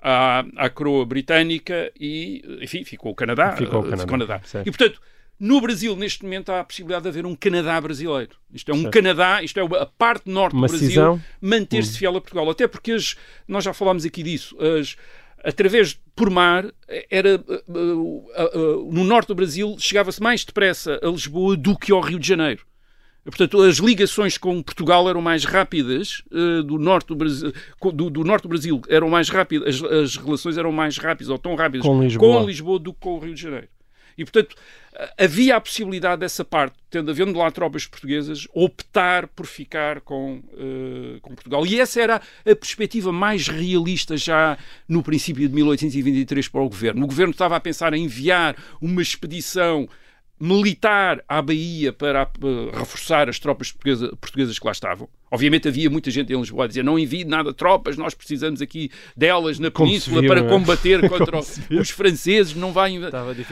à, à coroa britânica e, enfim, ficou o Canadá. Ficou o Canadá. Ficou o Canadá. E, portanto, no Brasil, neste momento, há a possibilidade de haver um Canadá brasileiro. Isto é um certo. Canadá, isto é a parte norte Uma do Brasil, manter-se uhum. fiel a Portugal. Até porque as, nós já falámos aqui disso. As, através por mar, era uh, uh, uh, no norte do Brasil chegava-se mais depressa a Lisboa do que ao Rio de Janeiro. Portanto, as ligações com Portugal eram mais rápidas, uh, do, norte do, Brasil, do, do, norte do Brasil eram mais rápidas, as, as, relações eram mais rápidas ou tão rápidas com Lisboa. com Lisboa do que com o Rio de Janeiro. E, portanto, havia a possibilidade dessa parte, tendo havendo lá tropas portuguesas, optar por ficar com, uh, com Portugal. E essa era a perspectiva mais realista já no princípio de 1823 para o governo. O governo estava a pensar em enviar uma expedição militar à Bahia para uh, reforçar as tropas portuguesa, portuguesas que lá estavam. Obviamente havia muita gente em Lisboa a dizer não envie nada de tropas, nós precisamos aqui delas na Península viu, para é? combater contra os franceses, não vai...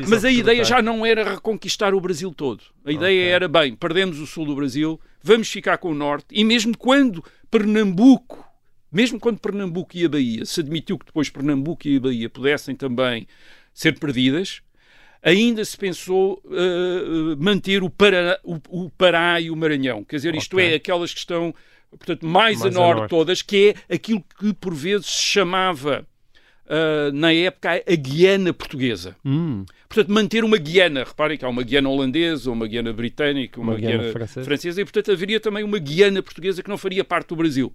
Mas a ideia já não era reconquistar o Brasil todo. A ideia okay. era, bem, perdemos o sul do Brasil, vamos ficar com o norte, e mesmo quando Pernambuco, mesmo quando Pernambuco e a Bahia, se admitiu que depois Pernambuco e a Bahia pudessem também ser perdidas, ainda se pensou uh, manter o Pará, o, o, Pará e o Maranhão. Quer dizer, isto okay. é, aquelas que estão, portanto, mais, mais a, norte, a norte todas, que é aquilo que por vezes se chamava uh, na época, a Guiana portuguesa. Hum. Portanto, manter uma Guiana. Reparem que há uma Guiana holandesa, uma Guiana britânica, uma, uma Guiana, Guiana francesa. francesa. e, portanto, haveria também uma Guiana portuguesa que não faria parte do Brasil.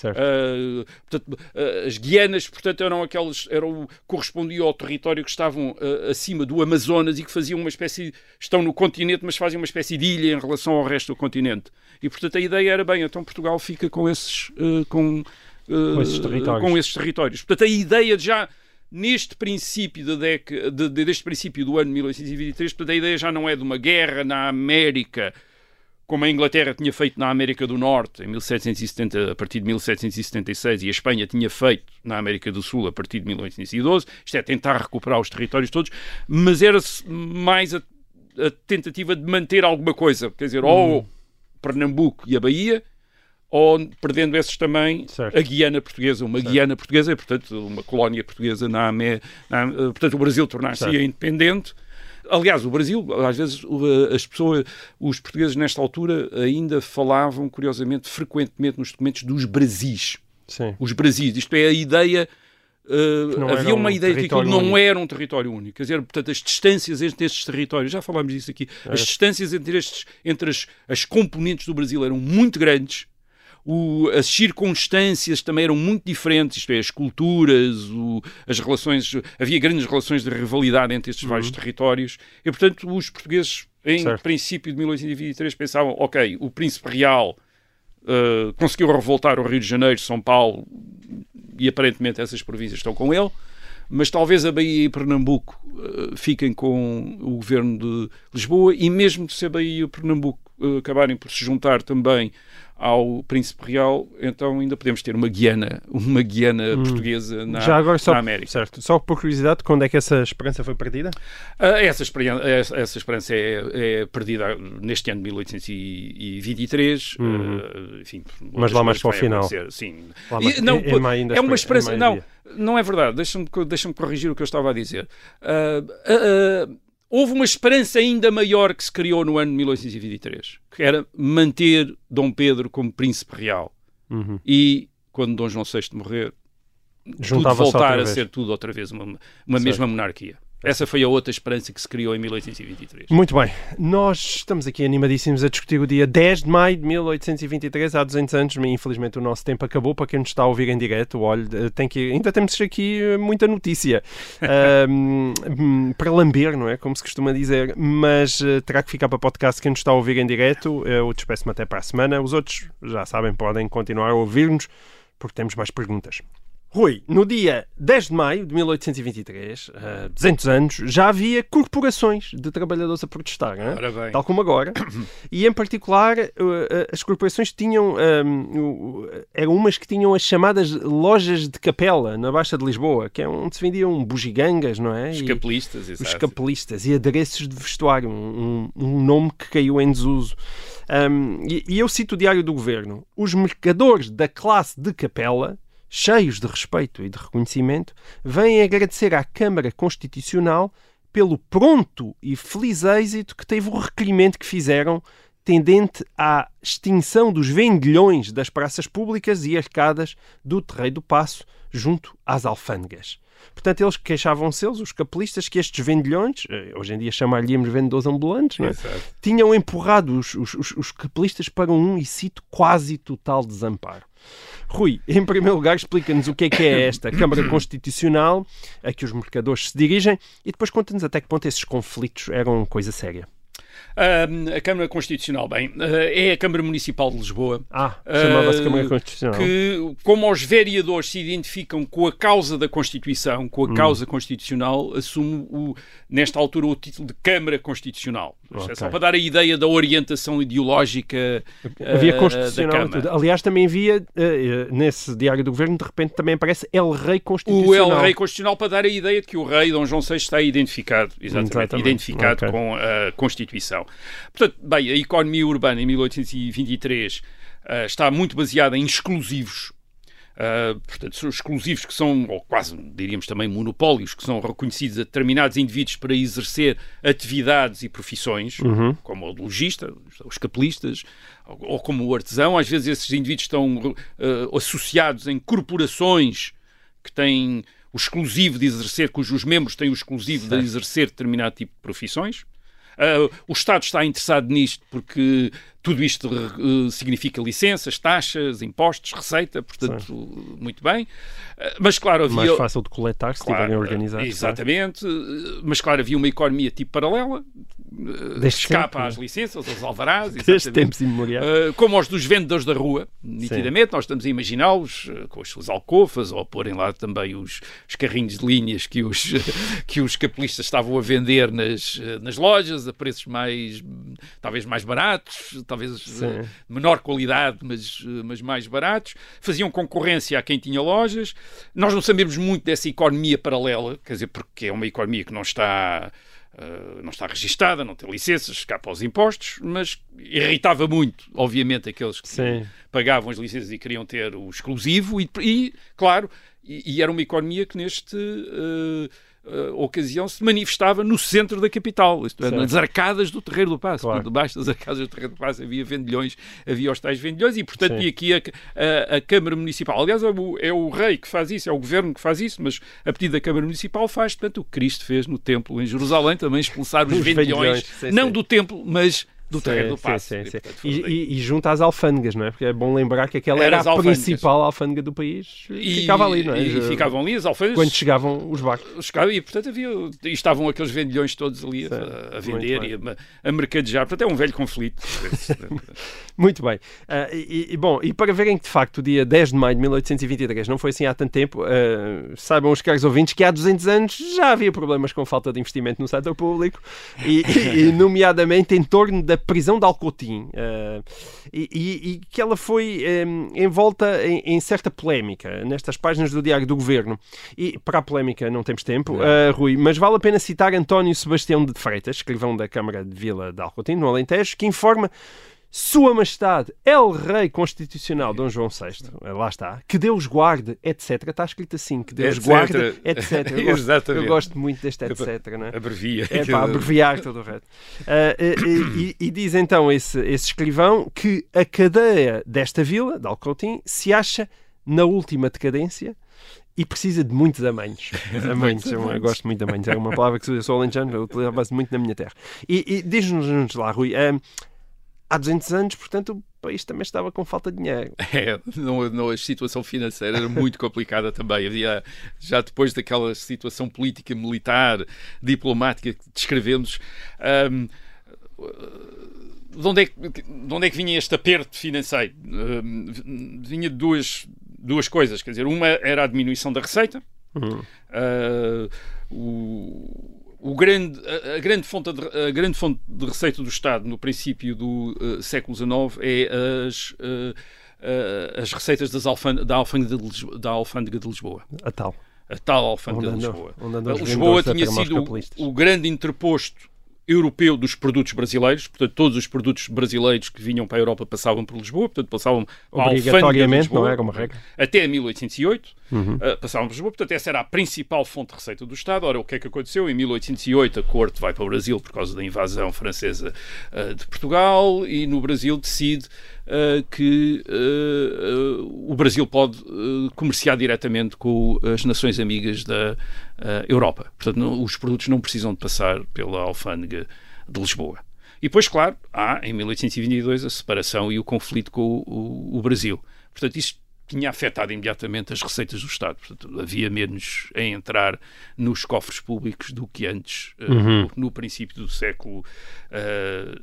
Uh, portanto, uh, as Guianas, portanto, eram aquelas, eram, correspondiam ao território que estavam uh, acima do Amazonas e que faziam uma espécie, estão no continente, mas fazem uma espécie de ilha em relação ao resto do continente. E, portanto, a ideia era bem, então Portugal fica com esses, com, com esses, territórios. com esses territórios. Portanto, a ideia de já neste princípio da década, de, de, deste princípio do ano 1823, portanto, a ideia já não é de uma guerra na América, como a Inglaterra tinha feito na América do Norte em 1770, a partir de 1776, e a Espanha tinha feito na América do Sul a partir de 1812, isto é tentar recuperar os territórios todos, mas era mais a, a tentativa de manter alguma coisa, quer dizer, hum. ou Pernambuco e a Bahia, ou perdendo esses também certo. a Guiana Portuguesa, uma certo. Guiana Portuguesa, portanto, uma colónia portuguesa na, AME, na portanto, o Brasil tornar-se independente. Aliás, o Brasil, às vezes, as pessoas, os portugueses nesta altura ainda falavam, curiosamente, frequentemente nos documentos dos Brasis. Sim. Os Brasis, isto é a ideia Uh, havia uma um ideia de que aquilo não era um território único. Quer dizer, portanto, as distâncias entre estes territórios, já falámos disso aqui, é. as distâncias entre, estes, entre as, as componentes do Brasil eram muito grandes o, as circunstâncias também eram muito diferentes, isto é, as culturas, o, as relações, havia grandes relações de rivalidade entre estes uhum. vários territórios, e portanto os portugueses, em certo. princípio de 1823, pensavam, ok, o príncipe real uh, conseguiu revoltar o Rio de Janeiro, São Paulo, e aparentemente essas províncias estão com ele, mas talvez a Bahia e Pernambuco uh, fiquem com o governo de Lisboa, e mesmo se a Bahia e o Pernambuco acabarem por se juntar também ao Príncipe Real, então ainda podemos ter uma Guiana, uma Guiana hum. portuguesa na, Já agora, só, na América. Certo. Só por curiosidade, quando é que essa esperança foi perdida? Uh, essa, essa, essa, esperança é, é, perdida neste ano de 1823. Uhum. Uh, enfim, Mas lá mais para o final. Sim. E, não, é, é uma esperança. Não, não é verdade. Deixa-me deixa corrigir o que eu estava a dizer. Uh, houve uma esperança ainda maior que se criou no ano de 1823, que era manter Dom Pedro como príncipe real. Uhum. E quando Dom João VI morrer, tudo voltar a ser tudo outra vez uma, uma mesma monarquia. Essa foi a outra esperança que se criou em 1823. Muito bem. Nós estamos aqui animadíssimos a discutir o dia 10 de maio de 1823, há 200 anos, mas infelizmente o nosso tempo acabou. Para quem nos está a ouvir em direto, olha, tem que, ainda temos aqui eh, muita notícia um, para lamber, não é? Como se costuma dizer. Mas uh, terá que ficar para podcast quem nos está a ouvir em direto. Eu despeço-me até para a semana. Os outros, já sabem, podem continuar a ouvir-nos porque temos mais perguntas. Rui, no dia 10 de maio de 1823, uh, 200 anos, já havia corporações de trabalhadores a protestar, tal como agora. E, em particular, uh, as corporações tinham. Um, eram umas que tinham as chamadas lojas de capela, na Baixa de Lisboa, que é onde se vendiam bugigangas, não é? Os capelistas, exato. Os capelistas e adereços de vestuário, um, um nome que caiu em desuso. Um, e, e eu cito o Diário do Governo: os mercadores da classe de capela cheios de respeito e de reconhecimento, vêm agradecer à Câmara Constitucional pelo pronto e feliz êxito que teve o requerimento que fizeram tendente à extinção dos vendilhões das praças públicas e arcadas do Terreiro do Passo junto às alfândegas. Portanto, eles queixavam-se, eles, os capelistas, que estes vendilhões, eh, hoje em dia chamar-lhe-íamos vendedores ambulantes, é? tinham empurrado os, os, os capelistas para um, e cito, quase total desamparo. Rui, em primeiro lugar, explica-nos o que é que é esta Câmara Constitucional a que os mercadores se dirigem e depois conta-nos até que ponto esses conflitos eram coisa séria. Uh, a Câmara Constitucional, bem, uh, é a Câmara Municipal de Lisboa. Ah, chamava-se uh, Câmara Constitucional. Que, como os vereadores se identificam com a causa da Constituição, com a hum. causa constitucional, assume, o, nesta altura, o título de Câmara Constitucional. Okay. É só para dar a ideia da orientação ideológica Havia Constitucional. Aliás, também havia, nesse Diário do Governo, de repente também aparece El Rei Constitucional. O El Rei Constitucional para dar a ideia de que o Rei Dom João VI está identificado, exatamente, exatamente. identificado okay. com a Constituição. Portanto, bem, a economia urbana em 1823 uh, eh, está muito baseada em exclusivos. Uh, portanto, são exclusivos que são, ou quase diríamos também monopólios, que são reconhecidos a determinados indivíduos para exercer atividades e profissões, Uhum. como o logista, os capelistas, ou, ou como o artesão. Às vezes esses indivíduos estão uh, associados em corporações que têm o exclusivo de exercer, cujos membros têm o exclusivo de exercer determinado tipo de profissões. Uh, o Estado está interessado nisto porque tudo isto uh, significa licenças, taxas, impostos, receita, portanto, muito bem. Uh, mas, claro, havia. Mais fácil de coletar se estiverem Claro, organizados. Exatamente. Mas, claro, havia uma economia tipo paralela, Desde escapa sempre, às licenças, aos alvarás. Desde tempos imemoriais. Uh, como os dos vendedores da rua, nitidamente, nós estamos a imaginá-los uh, com as suas alcofas ou a porem lá também os, os carrinhos de linhas que os, que os capelistas estavam a vender nas, nas lojas a preços mais, talvez mais baratos, talvez uh, Sim. menor qualidade, mas, uh, mas mais baratos. Faziam concorrência a quem tinha lojas. Nós não sabemos muito dessa economia paralela, quer dizer, porque é uma economia que não está. Uh, não está registada, não tem licenças, escapa aos impostos, mas irritava muito, obviamente, aqueles que Sim. pagavam as licenças e queriam ter o exclusivo e, e, claro, e, e era uma economia que neste uh, uh, ocasião se manifestava no centro da capital, isto é, nas arcadas do Terreiro do Passo. Claro. Debaixo das arcadas do Terreiro do Passo havia vendilhões, havia os tais vendilhões e, portanto, Sim. e aqui a, a- a Câmara Municipal. Aliás, é o, é o rei que faz isso, é o governo que faz isso, mas a pedido da Câmara Municipal faz, portanto, o Cristo fez no templo em Jerusalém, também expulsar os, Os vendilhões, vendilhões, sim, não sim. do templo, mas do Terreiro do Sim, Passo. sim, E, sim. E, daí. e- e junto às alfândegas, não é? Porque é bom lembrar que aquela Era era a alfândegas. principal alfândega do país e E- ficava ali, não é? E, ficavam ali as alfândegas. Quando chegavam os barcos. E portanto havia e estavam aqueles vendilhões todos ali Sim, a, a vender e a, a mercadejar. Portanto, é um velho conflito. Muito bem. Ah, e, e, bom, e para verem que de facto o dia 10 de maio de 1823 não foi assim há tanto tempo, ah, saibam os caros ouvintes que há 200 anos já havia problemas com falta de investimento no setor público e, e- e, nomeadamente em torno da prisão de Alcotim. Ah, e, e- que ela foi eh, envolta em, em certa polémica nestas páginas do Diário do Governo. E para a polémica não temos tempo, ah, Rui, mas vale a pena citar António Sebastião de Freitas, escrivão da Câmara de Vila de Alcotim, no Alentejo, que informa sua Majestade, El Rei Constitucional Dom João VI, eh, lá está, que Deus guarde, etc. Está escrito assim, que Deus Etc. guarde, etc. Eu gosto, eu gosto muito deste etc. Não é? Abrevia. É para abreviar todo o resto. Ah, e, e- e diz então esse, esse escrivão que a cadeia desta vila, de Alcoutim, se acha na última decadência e precisa de muitos amanhos. amanhos, eu, eu gosto muito de amanhos. É uma palavra que eu sou alentejano, eu utilizava muito na minha terra. E, e diz-nos lá, Rui, há 200 anos, portanto, o país também estava com falta de dinheiro. É, não, não, a situação financeira era muito complicada também. Havia, já depois daquela situação política, militar, diplomática que descrevemos, hum, de, onde é que, de onde é que vinha este aperto financeiro? Hum, vinha de duas, duas coisas. Quer dizer, uma era a diminuição da receita. Ah, o, o grande, a, a grande fonte de, a grande fonte de receita do Estado no princípio do eh, século XIX é as, eh, as receitas das da, alfândega de Lisboa, da alfândega de Lisboa. A tal. A tal alfândega Onde de Lisboa. andou Lisboa tinha sido o, o grande interposto europeu dos produtos brasileiros, portanto todos os produtos brasileiros que vinham para a Europa passavam por Lisboa, portanto passavam Obrigatoriamente, Lisboa, não era uma regra. até 1808, Uhum. uh, passavam por Lisboa, portanto essa era a principal fonte de receita do Estado. Ora, o que é que aconteceu? Em 1808 a corte vai para o Brasil por causa da invasão francesa uh, de Portugal e no Brasil decide uh, que o Brasil pode comerciar diretamente com as nações amigas da Europa. Portanto, não- os produtos não precisam de passar pela alfândega de Lisboa. E depois, claro, há em 1822 a separação e o conflito com o, o- o Brasil. Portanto, isso tinha afetado imediatamente as receitas do Estado. Portanto, havia menos a entrar nos cofres públicos do que antes, eh, Uhum. no, no princípio do século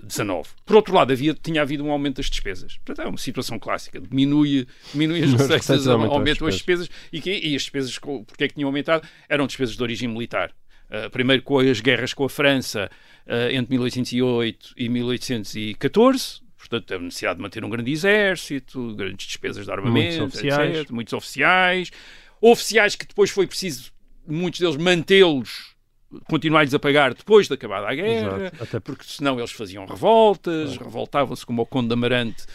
XIX. Por outro lado, havia, tinha havido um aumento das despesas. Portanto, é uma situação clássica. Diminui, diminui as As receitas, receitas aumentam as aumentam as despesas. E, que, e as despesas, porque é que tinham aumentado? Eram despesas de origem militar. Uh, primeiro com as guerras com a França uh, entre 1808 e 1814, portanto, a necessidade de manter um grande exército, grandes despesas de armamento, Muitos oficiais. etc. Muitos oficiais. Oficiais que depois foi preciso, muitos deles, mantê-los continuar-lhes a pagar depois de acabada a guerra, Exato. Até porque senão eles faziam revoltas, revoltavam-se como o Conde de Amarante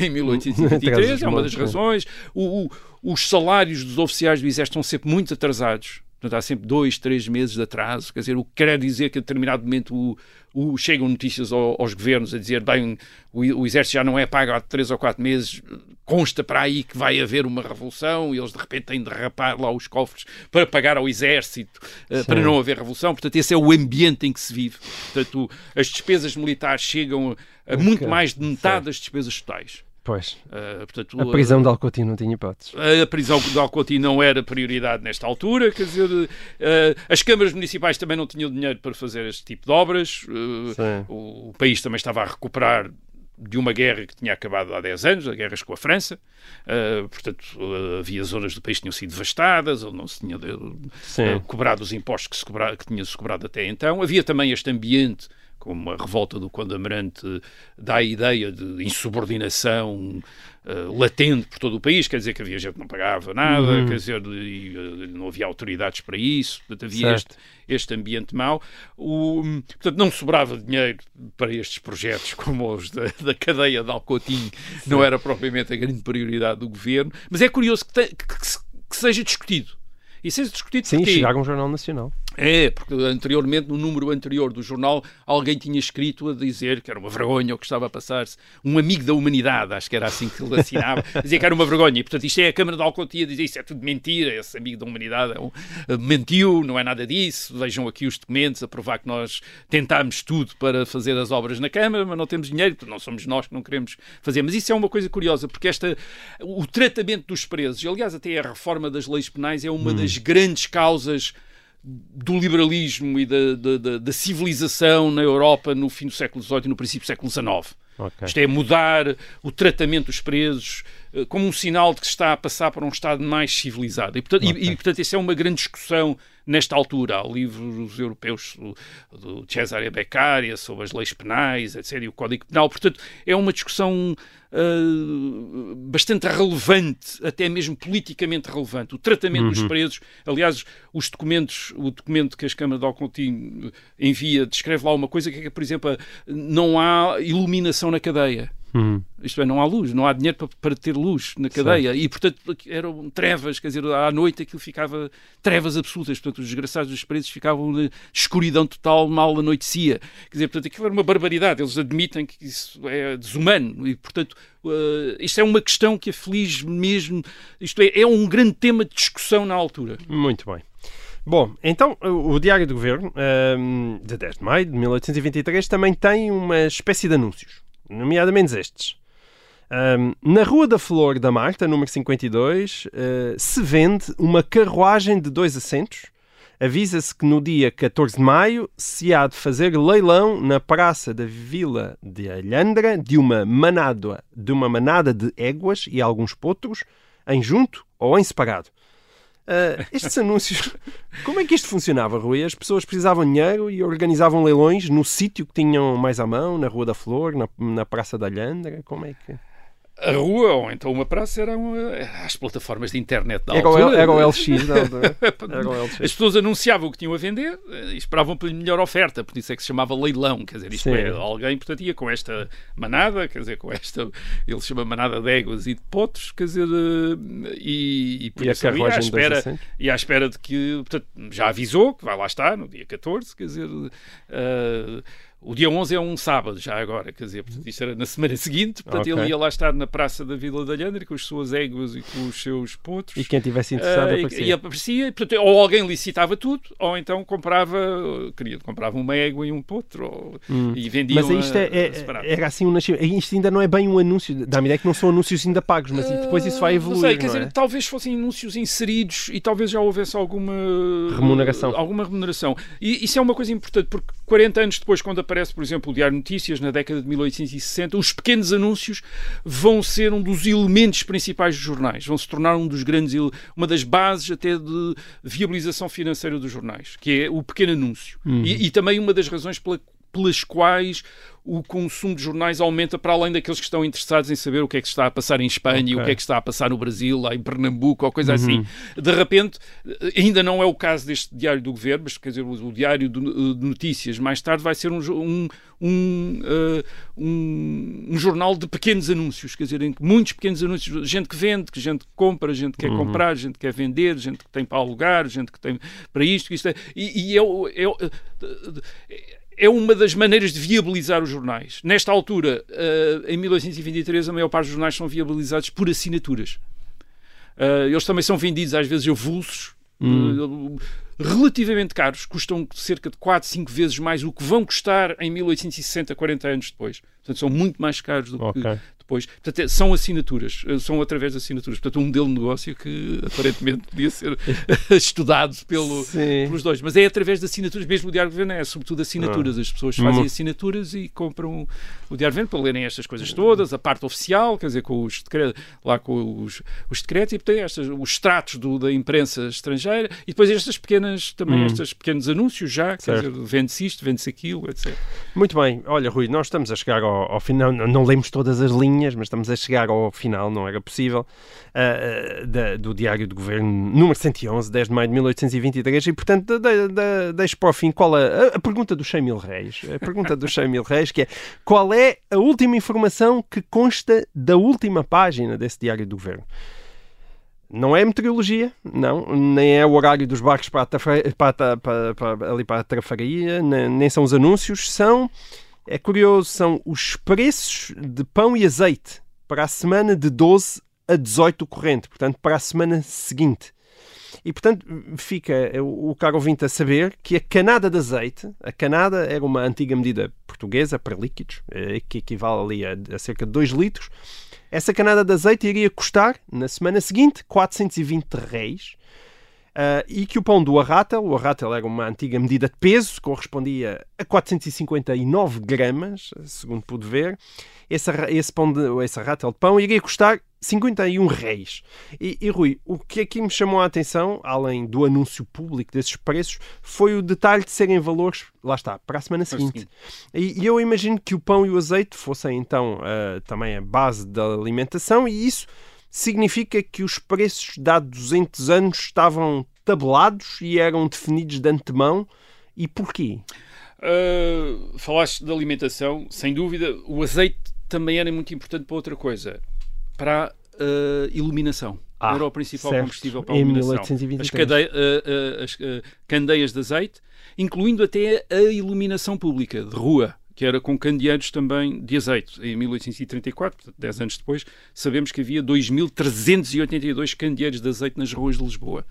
em 1823, é uma das razões. O- o- os salários dos oficiais do Exército estão sempre muito atrasados. Portanto, há sempre dois, três meses de atraso. Quer dizer, o que quer dizer que a determinado momento o- o- chegam notícias ao- aos governos a dizer bem, o, o Exército já não é pago há três ou quatro meses, consta para aí que vai haver uma revolução e eles de repente têm de rapar lá os cofres para pagar ao Exército, eh, para não haver revolução. Portanto, esse é o ambiente em que se vive. Portanto, as despesas militares chegam a muito mais de metade das despesas totais. Pois. Eh, portanto, A prisão de Alcotim não tinha hipóteses. a prisão de Alcotim não era prioridade nesta altura, quer dizer, eh, as câmaras municipais também não tinham dinheiro para fazer este tipo de obras, o, o país também estava a recuperar de uma guerra que tinha acabado há 10 anos, a guerras com a França, eh, portanto eh, havia zonas do país que tinham sido devastadas, ou não se tinha Sim. cobrado os impostos que, se cobra, que tinha-se cobrado até então. Havia também este ambiente, como a revolta do Conde Amarante dá a ideia de insubordinação eh, latente por todo o país, quer dizer que havia gente que não pagava nada, Uhum. quer dizer, e, eh, não havia autoridades para isso, portanto havia este, Certo. este ambiente mau. O, portanto, não sobrava dinheiro para estes projetos como os da, da cadeia de Alcotim, não era propriamente a grande prioridade do governo, mas é curioso que, te- que- que que seja discutido. E seja discutido Sim, porquê? chegar a um jornal nacional. É, porque anteriormente, no número anterior do jornal, alguém tinha escrito a dizer que era uma vergonha o que estava a passar-se. Um amigo da humanidade, acho que era assim que ele assinava, dizia que era uma vergonha. E, portanto, isto é a Câmara de Alcotia, dizia isso é tudo mentira, esse amigo da humanidade é um- eh, mentiu, não é nada disso. Vejam aqui os documentos a provar que nós tentámos tudo para fazer as obras na Câmara, mas não temos dinheiro, não somos nós que não queremos fazer. Mas isso é uma coisa curiosa, porque esta, o tratamento dos presos, e aliás, até a reforma das leis penais é uma das grandes causas do liberalismo e da, da- da- da civilização na Europa no fim do século XVIII e no princípio do século XIX. Ok. Isto é mudar o tratamento dos presos como um sinal de que se está a passar para um Estado mais civilizado. E, portanto, e- e, portanto, isso é uma grande discussão nesta altura. Há livros europeus do, Cesare Beccaria sobre as leis penais, etc., e o Código Penal. Portanto, é uma discussão eh, bastante relevante, até mesmo politicamente relevante. O tratamento dos presos, aliás, os documentos, o documento que as câmaras de Alcontim envia descreve lá uma coisa que é que, por exemplo, a- não há iluminação na cadeia. Uhum. Isto é, não há luz, não há dinheiro para, para ter luz na cadeia. E, portanto, eram trevas, quer dizer, à noite aquilo ficava trevas absolutas. Portanto, os desgraçados dos presos ficavam de escuridão total, mal anoitecia. Quer dizer, portanto, aquilo era uma barbaridade. Eles admitem que isso é desumano. E, portanto, eh, isto é uma questão que aflige mesmo. Isto é, é um grande tema de discussão na altura. Muito bem. Bom, então o Diário do Governo, ahm, de 10 de maio de 1823, também tem uma espécie de anúncios, nomeadamente estes. Ahm, na Rua da Flor da Marta, número 52, eh, se vende uma carruagem de dois assentos. Avisa-se que no dia 14 de maio se há de fazer leilão na Praça da Vila de Alhandra de uma manada de, uma manada de éguas e alguns potros, em junto ou em separado. Ah, estes anúncios, como é que isto funcionava, Rui? As pessoas precisavam de dinheiro e organizavam leilões no sítio que tinham mais à mão, na Rua da Flor, na, na Praça da Alhandra? Como é que. A rua, ou então uma praça, eram as plataformas de internet da Era o, altura. era o LX, As pessoas anunciavam o que tinham a vender eh, e esperavam pela melhor oferta, por isso é que se chamava leilão, quer dizer, isto Sim. é, alguém, portanto, ia com esta manada, quer dizer, com esta, ele chama manada de éguas e de potos, quer dizer, eh, e, e por E a isso ali, à espera, e à espera de que, portanto, já avisou que vai lá estar no dia 14, quer dizer, eh, o dia 11 é um sábado, já agora, quer dizer, portanto, isto era na semana seguinte, portanto, Ok. ele ia lá estar na Praça da Vila da Alhandra com as suas éguas e com os seus potros. E quem tivesse interessado Ah, e- aparecia. e aparecia, e, portanto, ou alguém licitava tudo, ou então comprava, queria, comprava uma égua e um potro, ou, e vendia Hum. Mas isto é, é- era assim um nascimento. Isto ainda não é bem um anúncio. Dá-me ideia que não são anúncios ainda pagos, mas depois isso vai evoluir. Não sei, quer não é? dizer, talvez fossem anúncios inseridos e talvez já houvesse alguma Remuneração. Alguma remuneração. E isso é uma coisa importante, porque 40 anos depois, quando aparece, por exemplo, o Diário de Notícias, na década de 1860, os pequenos anúncios vão ser um dos elementos principais dos jornais, vão se tornar um dos grandes, uma das bases até de viabilização financeira dos jornais, que é o pequeno anúncio. Uhum. E, e também uma das razões pela pelas quais o consumo de jornais aumenta para além daqueles que estão interessados em saber o que é que está a passar em Espanha, okay. o que é que está a passar no Brasil, lá em Pernambuco, ou coisa assim. uhum. assim. De repente, ainda não é o caso deste Diário do Governo, mas quer dizer, o Diário de Notícias mais tarde vai ser um, um, um, uh, um, um, jornal de pequenos anúncios, quer dizer, em muitos pequenos anúncios, gente que vende, que gente que compra, gente que quer uhum. comprar, gente que quer vender, gente que tem para alugar, gente que tem para isto, isto é, e, e é, é, é uma das maneiras de viabilizar os jornais. Nesta altura, uh, em 1823, a maior parte dos jornais são viabilizados por assinaturas. Uh, eles também são vendidos às vezes avulsos, hum. uh, relativamente caros, custam cerca de 4, 5 vezes mais o que vão custar em 1860, 40 anos depois. Portanto, são muito mais caros do okay. que depois. Portanto, é, são assinaturas, eh, são através de assinaturas. Portanto, um modelo de negócio que aparentemente podia ser estudado pelo, pelos dois. Mas é através de assinaturas, mesmo o Diário de Governo é sobretudo assinaturas. As pessoas fazem assinaturas e compram o Diário de Governo para lerem estas coisas todas, a parte oficial, quer dizer, com os decretos, lá com os, os decretos, e tem estas, os extratos do, da imprensa estrangeira, e depois estas pequenas, também hum. estes pequenos anúncios já, quer dizer, vende-se isto, vende-se aquilo, etc. Muito bem. Olha, Rui, nós estamos a chegar ao, ao final, não, não lemos todas as linhas linhas, mas estamos a chegar ao final, não era possível, uh, da, do Diário do Governo, número 111, 10 de maio de 1823, e portanto de, de, deixo para o fim qual a, a pergunta 100 mil reis, a pergunta 100 mil reis, que é qual é a última informação que consta da última página desse Diário do Governo? Não é meteorologia, não, nem é o horário dos barcos para a, para, para, para, ali para a trafaria, nem, nem são os anúncios, são é curioso, são os preços de pão e azeite para a semana de 12 a 18 corrente, portanto, para a semana seguinte. E, portanto, fica o caro ouvinte a saber que a canada de azeite, a canada era uma antiga medida portuguesa para líquidos, eh, que equivale ali a, a cerca de 2 litros. Essa canada de azeite iria custar, na semana seguinte, 420 reis. Uh, e que o pão do arrátel, o arrátel era uma antiga medida de peso, correspondia a 459 gramas, segundo pude ver, esse, esse, pão de, esse arrátel de pão iria custar 51 reis. E, e, Rui, o que aqui me chamou a atenção, além do anúncio público desses preços, foi o detalhe de serem valores, lá está, para a semana seguinte. E, e eu imagino que o pão e o azeite fossem então uh, também a base da alimentação e isso significa que os preços de há 200 anos estavam tabelados e eram definidos de antemão. E porquê? Uh, falaste da alimentação, sem dúvida. O azeite também era muito importante para outra coisa, para a uh, iluminação. Ah, era o principal certo. combustível para a iluminação. As, cadei, uh, as candeias de azeite, incluindo até a iluminação pública de rua que era com candeeiros também de azeite. Em 1834, portanto, 10 anos depois, sabemos que havia 2.382 candeeiros de azeite nas ruas de Lisboa.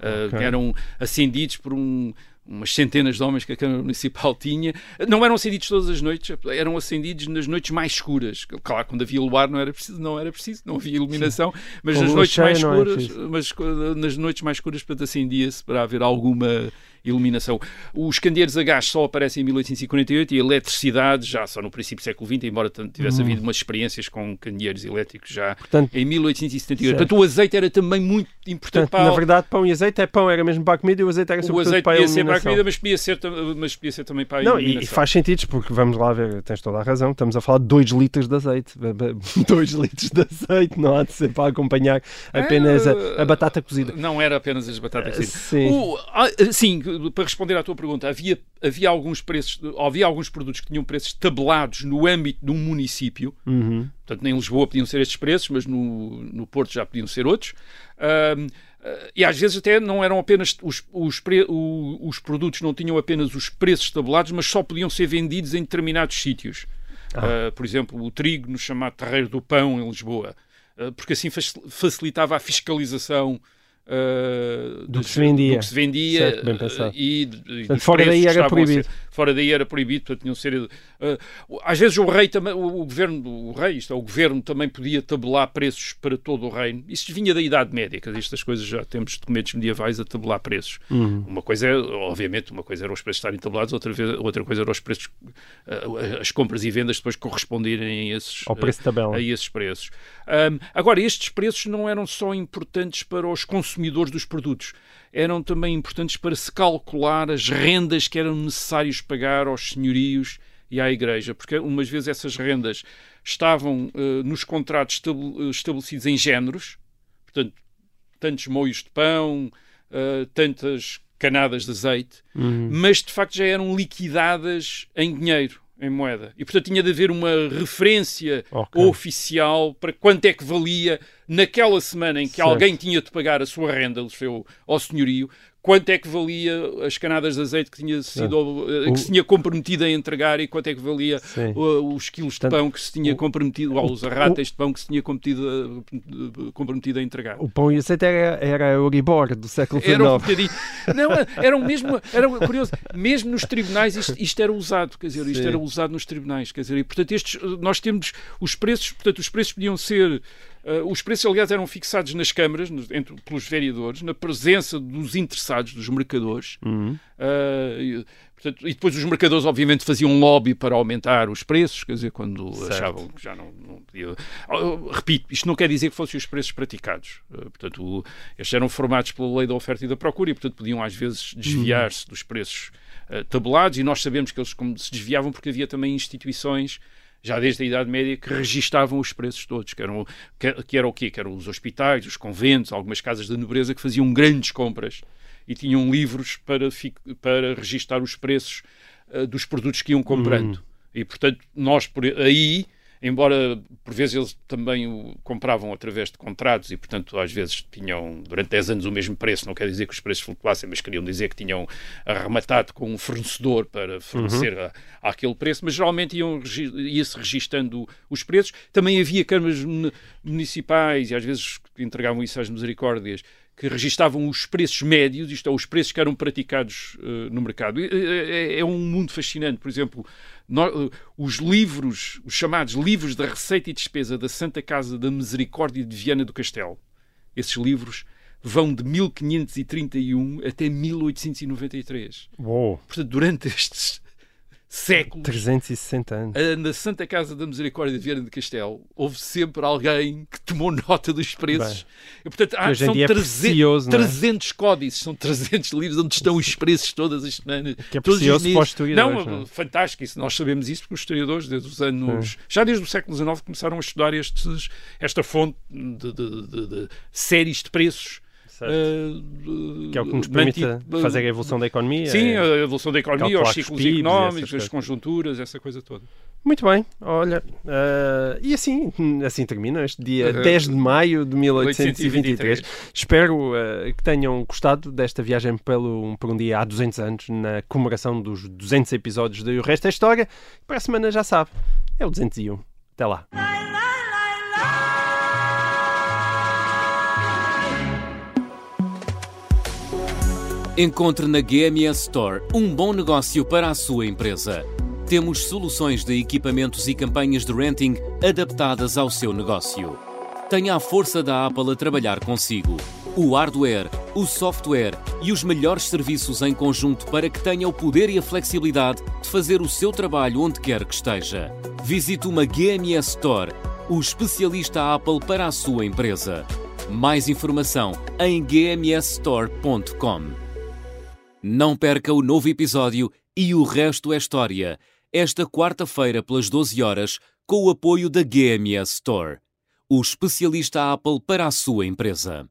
Uh, okay. Eram acendidos por um, umas centenas de homens que a Câmara Municipal tinha, não eram acendidos todas as noites, eram acendidos nas noites mais escuras. Claro, quando havia luar não era preciso, não era preciso, não havia iluminação, mas nas noites mais é escuras, mas nas noites mais escuras, portanto, acendia-se para haver alguma iluminação. Os candeeiros a gás só aparecem em 1848 e a eletricidade já só no princípio do século XX, embora tivesse hum. havido umas experiências com candeeiros elétricos já Portanto, em 1878. Portanto, o azeite era também muito importante Portanto, para... Na verdade, pão e azeite é pão, era mesmo para a comida e o azeite era sobretudo o azeite para a ser para a comida, mas podia ser, mas podia ser também para a Não, e faz sentido, porque vamos lá ver, tens toda a razão, estamos a falar de 2 litros de azeite. 2 litros de azeite, não há de ser para acompanhar apenas a, a batata cozida. Não era apenas as batatas cozidas. Sim. O, ah, sim, para responder à tua pergunta, havia, havia alguns preços, havia alguns produtos que tinham preços tabelados no âmbito de um município. Uhum. Portanto, em Lisboa podiam ser estes preços, mas no, no Porto já podiam ser outros. Uh, e às vezes até não eram apenas os, os, pre, o, os produtos não tinham apenas os preços tabelados, mas só podiam ser vendidos em determinados sítios. Ah. Uh, por exemplo, o trigo no chamado Terreiro do Pão em Lisboa, uh, porque assim facilitava a fiscalização Uh, do, que se vendia, do que se vendia certo, pensado. e, e portanto, fora daí era proibido. ser, fora daí era proibido portanto tinham ser uh, às vezes o rei também o, o, governo o rei isto é, o governo também podia tabelar preços para todo o reino. Isso vinha da idade média estas coisas já temos documentos medievais a tabelar preços. Uhum. uma coisa é obviamente uma coisa era os preços estarem tabelados outra vez outra coisa era os preços uh, as compras e vendas depois corresponderem a esses a esses preços. Um, agora estes preços não eram só importantes para os consumidores consumidores dos produtos. Eram também importantes para se calcular as rendas que eram necessários pagar aos senhorios e à Igreja, porque umas vezes essas rendas estavam uh, nos contratos estabelecidos em géneros, portanto, tantos moios de pão, uh, tantas canadas de azeite, uhum. mas de facto já eram liquidadas em dinheiro em moeda. E, portanto, tinha de haver uma referência okay. oficial para quanto é que valia naquela semana em que certo. alguém tinha de pagar a sua renda ao, ao senhorio, quanto é que valia as canadas de azeite que tinha sido eh, que se tinha comprometido a entregar e quanto é que valia os quilos de pão que se tinha o, comprometido, ou os arratas de pão que se tinha comprometido a, comprometido a entregar. O pão e azeite era, era Euribor do século XIX. Era um bocadinho. Não, era mesmo, era curioso, mesmo nos tribunais isto, isto era usado, quer dizer, isto Sim. era usado nos tribunais, quer dizer, e portanto estes, nós temos os preços, portanto os preços podiam ser Uh, os preços, aliás, eram fixados nas câmaras, entre, pelos vereadores, na presença dos interessados, dos mercadores. Uhum. Uh, e, portanto, e, depois os mercadores, obviamente, faziam lobby para aumentar os preços, quer dizer, quando certo. achavam que já não, não podia. Uh, repito, isto não quer dizer que fossem os preços praticados. portanto, o, estes eram formados pela lei da oferta e da procura e, portanto, podiam às vezes desviar-se uhum. dos preços tabulados. E nós sabemos que eles como, se desviavam porque havia também instituições já desde a Idade Média, que registavam os preços todos, que eram, que, que era o quê? Que eram os hospitais, os conventos, algumas casas de nobreza que faziam grandes compras e tinham livros para, para registar os preços uh, dos produtos que iam comprando. Hum. E, portanto, nós por aí embora por vezes eles também o compravam através de contratos e, portanto, às vezes tinham durante 10 anos o mesmo preço, não quer dizer que os preços flutuassem, mas queriam dizer que tinham arrematado com um fornecedor para fornecer uhum. a, aquele preço, mas geralmente iam, ia-se registando os preços. Também havia câmaras municipais e às vezes entregavam isso às misericórdias que registavam os preços médios, isto é, os preços que eram praticados uh, no mercado. É, é, é, um mundo fascinante. Por exemplo, no, os livros, os chamados livros da receita e despesa da Santa Casa da Misericórdia de Viana do Castelo, esses livros vão de 1531 até 1893. Uou. Portanto, durante estes séculos. 360 anos. Na Santa Casa da Misericórdia de Vieira de Castelo, houve sempre alguém que tomou nota dos preços. E, portanto, há, são é 300, 300 é? códices, são 300 livros onde estão os preços todas as semanas. Que é precioso para os historiadores. Não, não, é? fantástico. Isso, nós sabemos isso porque os historiadores, desde os anos. Já desde o século XIX, começaram a estudar estes, esta fonte de, de, de, de séries de preços Uh, que é o que nos permite mantido, fazer a evolução da economia. Sim, é, a evolução da economia, os ciclos PIBs, económicos, as conjunturas, essa coisa toda. Muito bem, olha, uh, e assim, assim termina este dia uh, 10 de maio de 1823. 1823. Espero uh, que tenham gostado desta viagem pelo, por um dia há 200 anos, na comemoração dos 200 episódios de O Resto é História. Para a semana já sabe, é o 201. Até lá. Encontre na GMS Store um bom negócio para a sua empresa. Temos soluções de equipamentos e campanhas de renting adaptadas ao seu negócio. Tenha a força da Apple a trabalhar consigo. O hardware, o software e os melhores serviços em conjunto para que tenha o poder e a flexibilidade de fazer o seu trabalho onde quer que esteja. Visite uma GMS Store, o especialista Apple para a sua empresa. Mais informação em gmsstore.com. Não perca o novo episódio e o resto é história, esta quarta-feira pelas 12 horas, com o apoio da GMS Store, o especialista Apple para a sua empresa.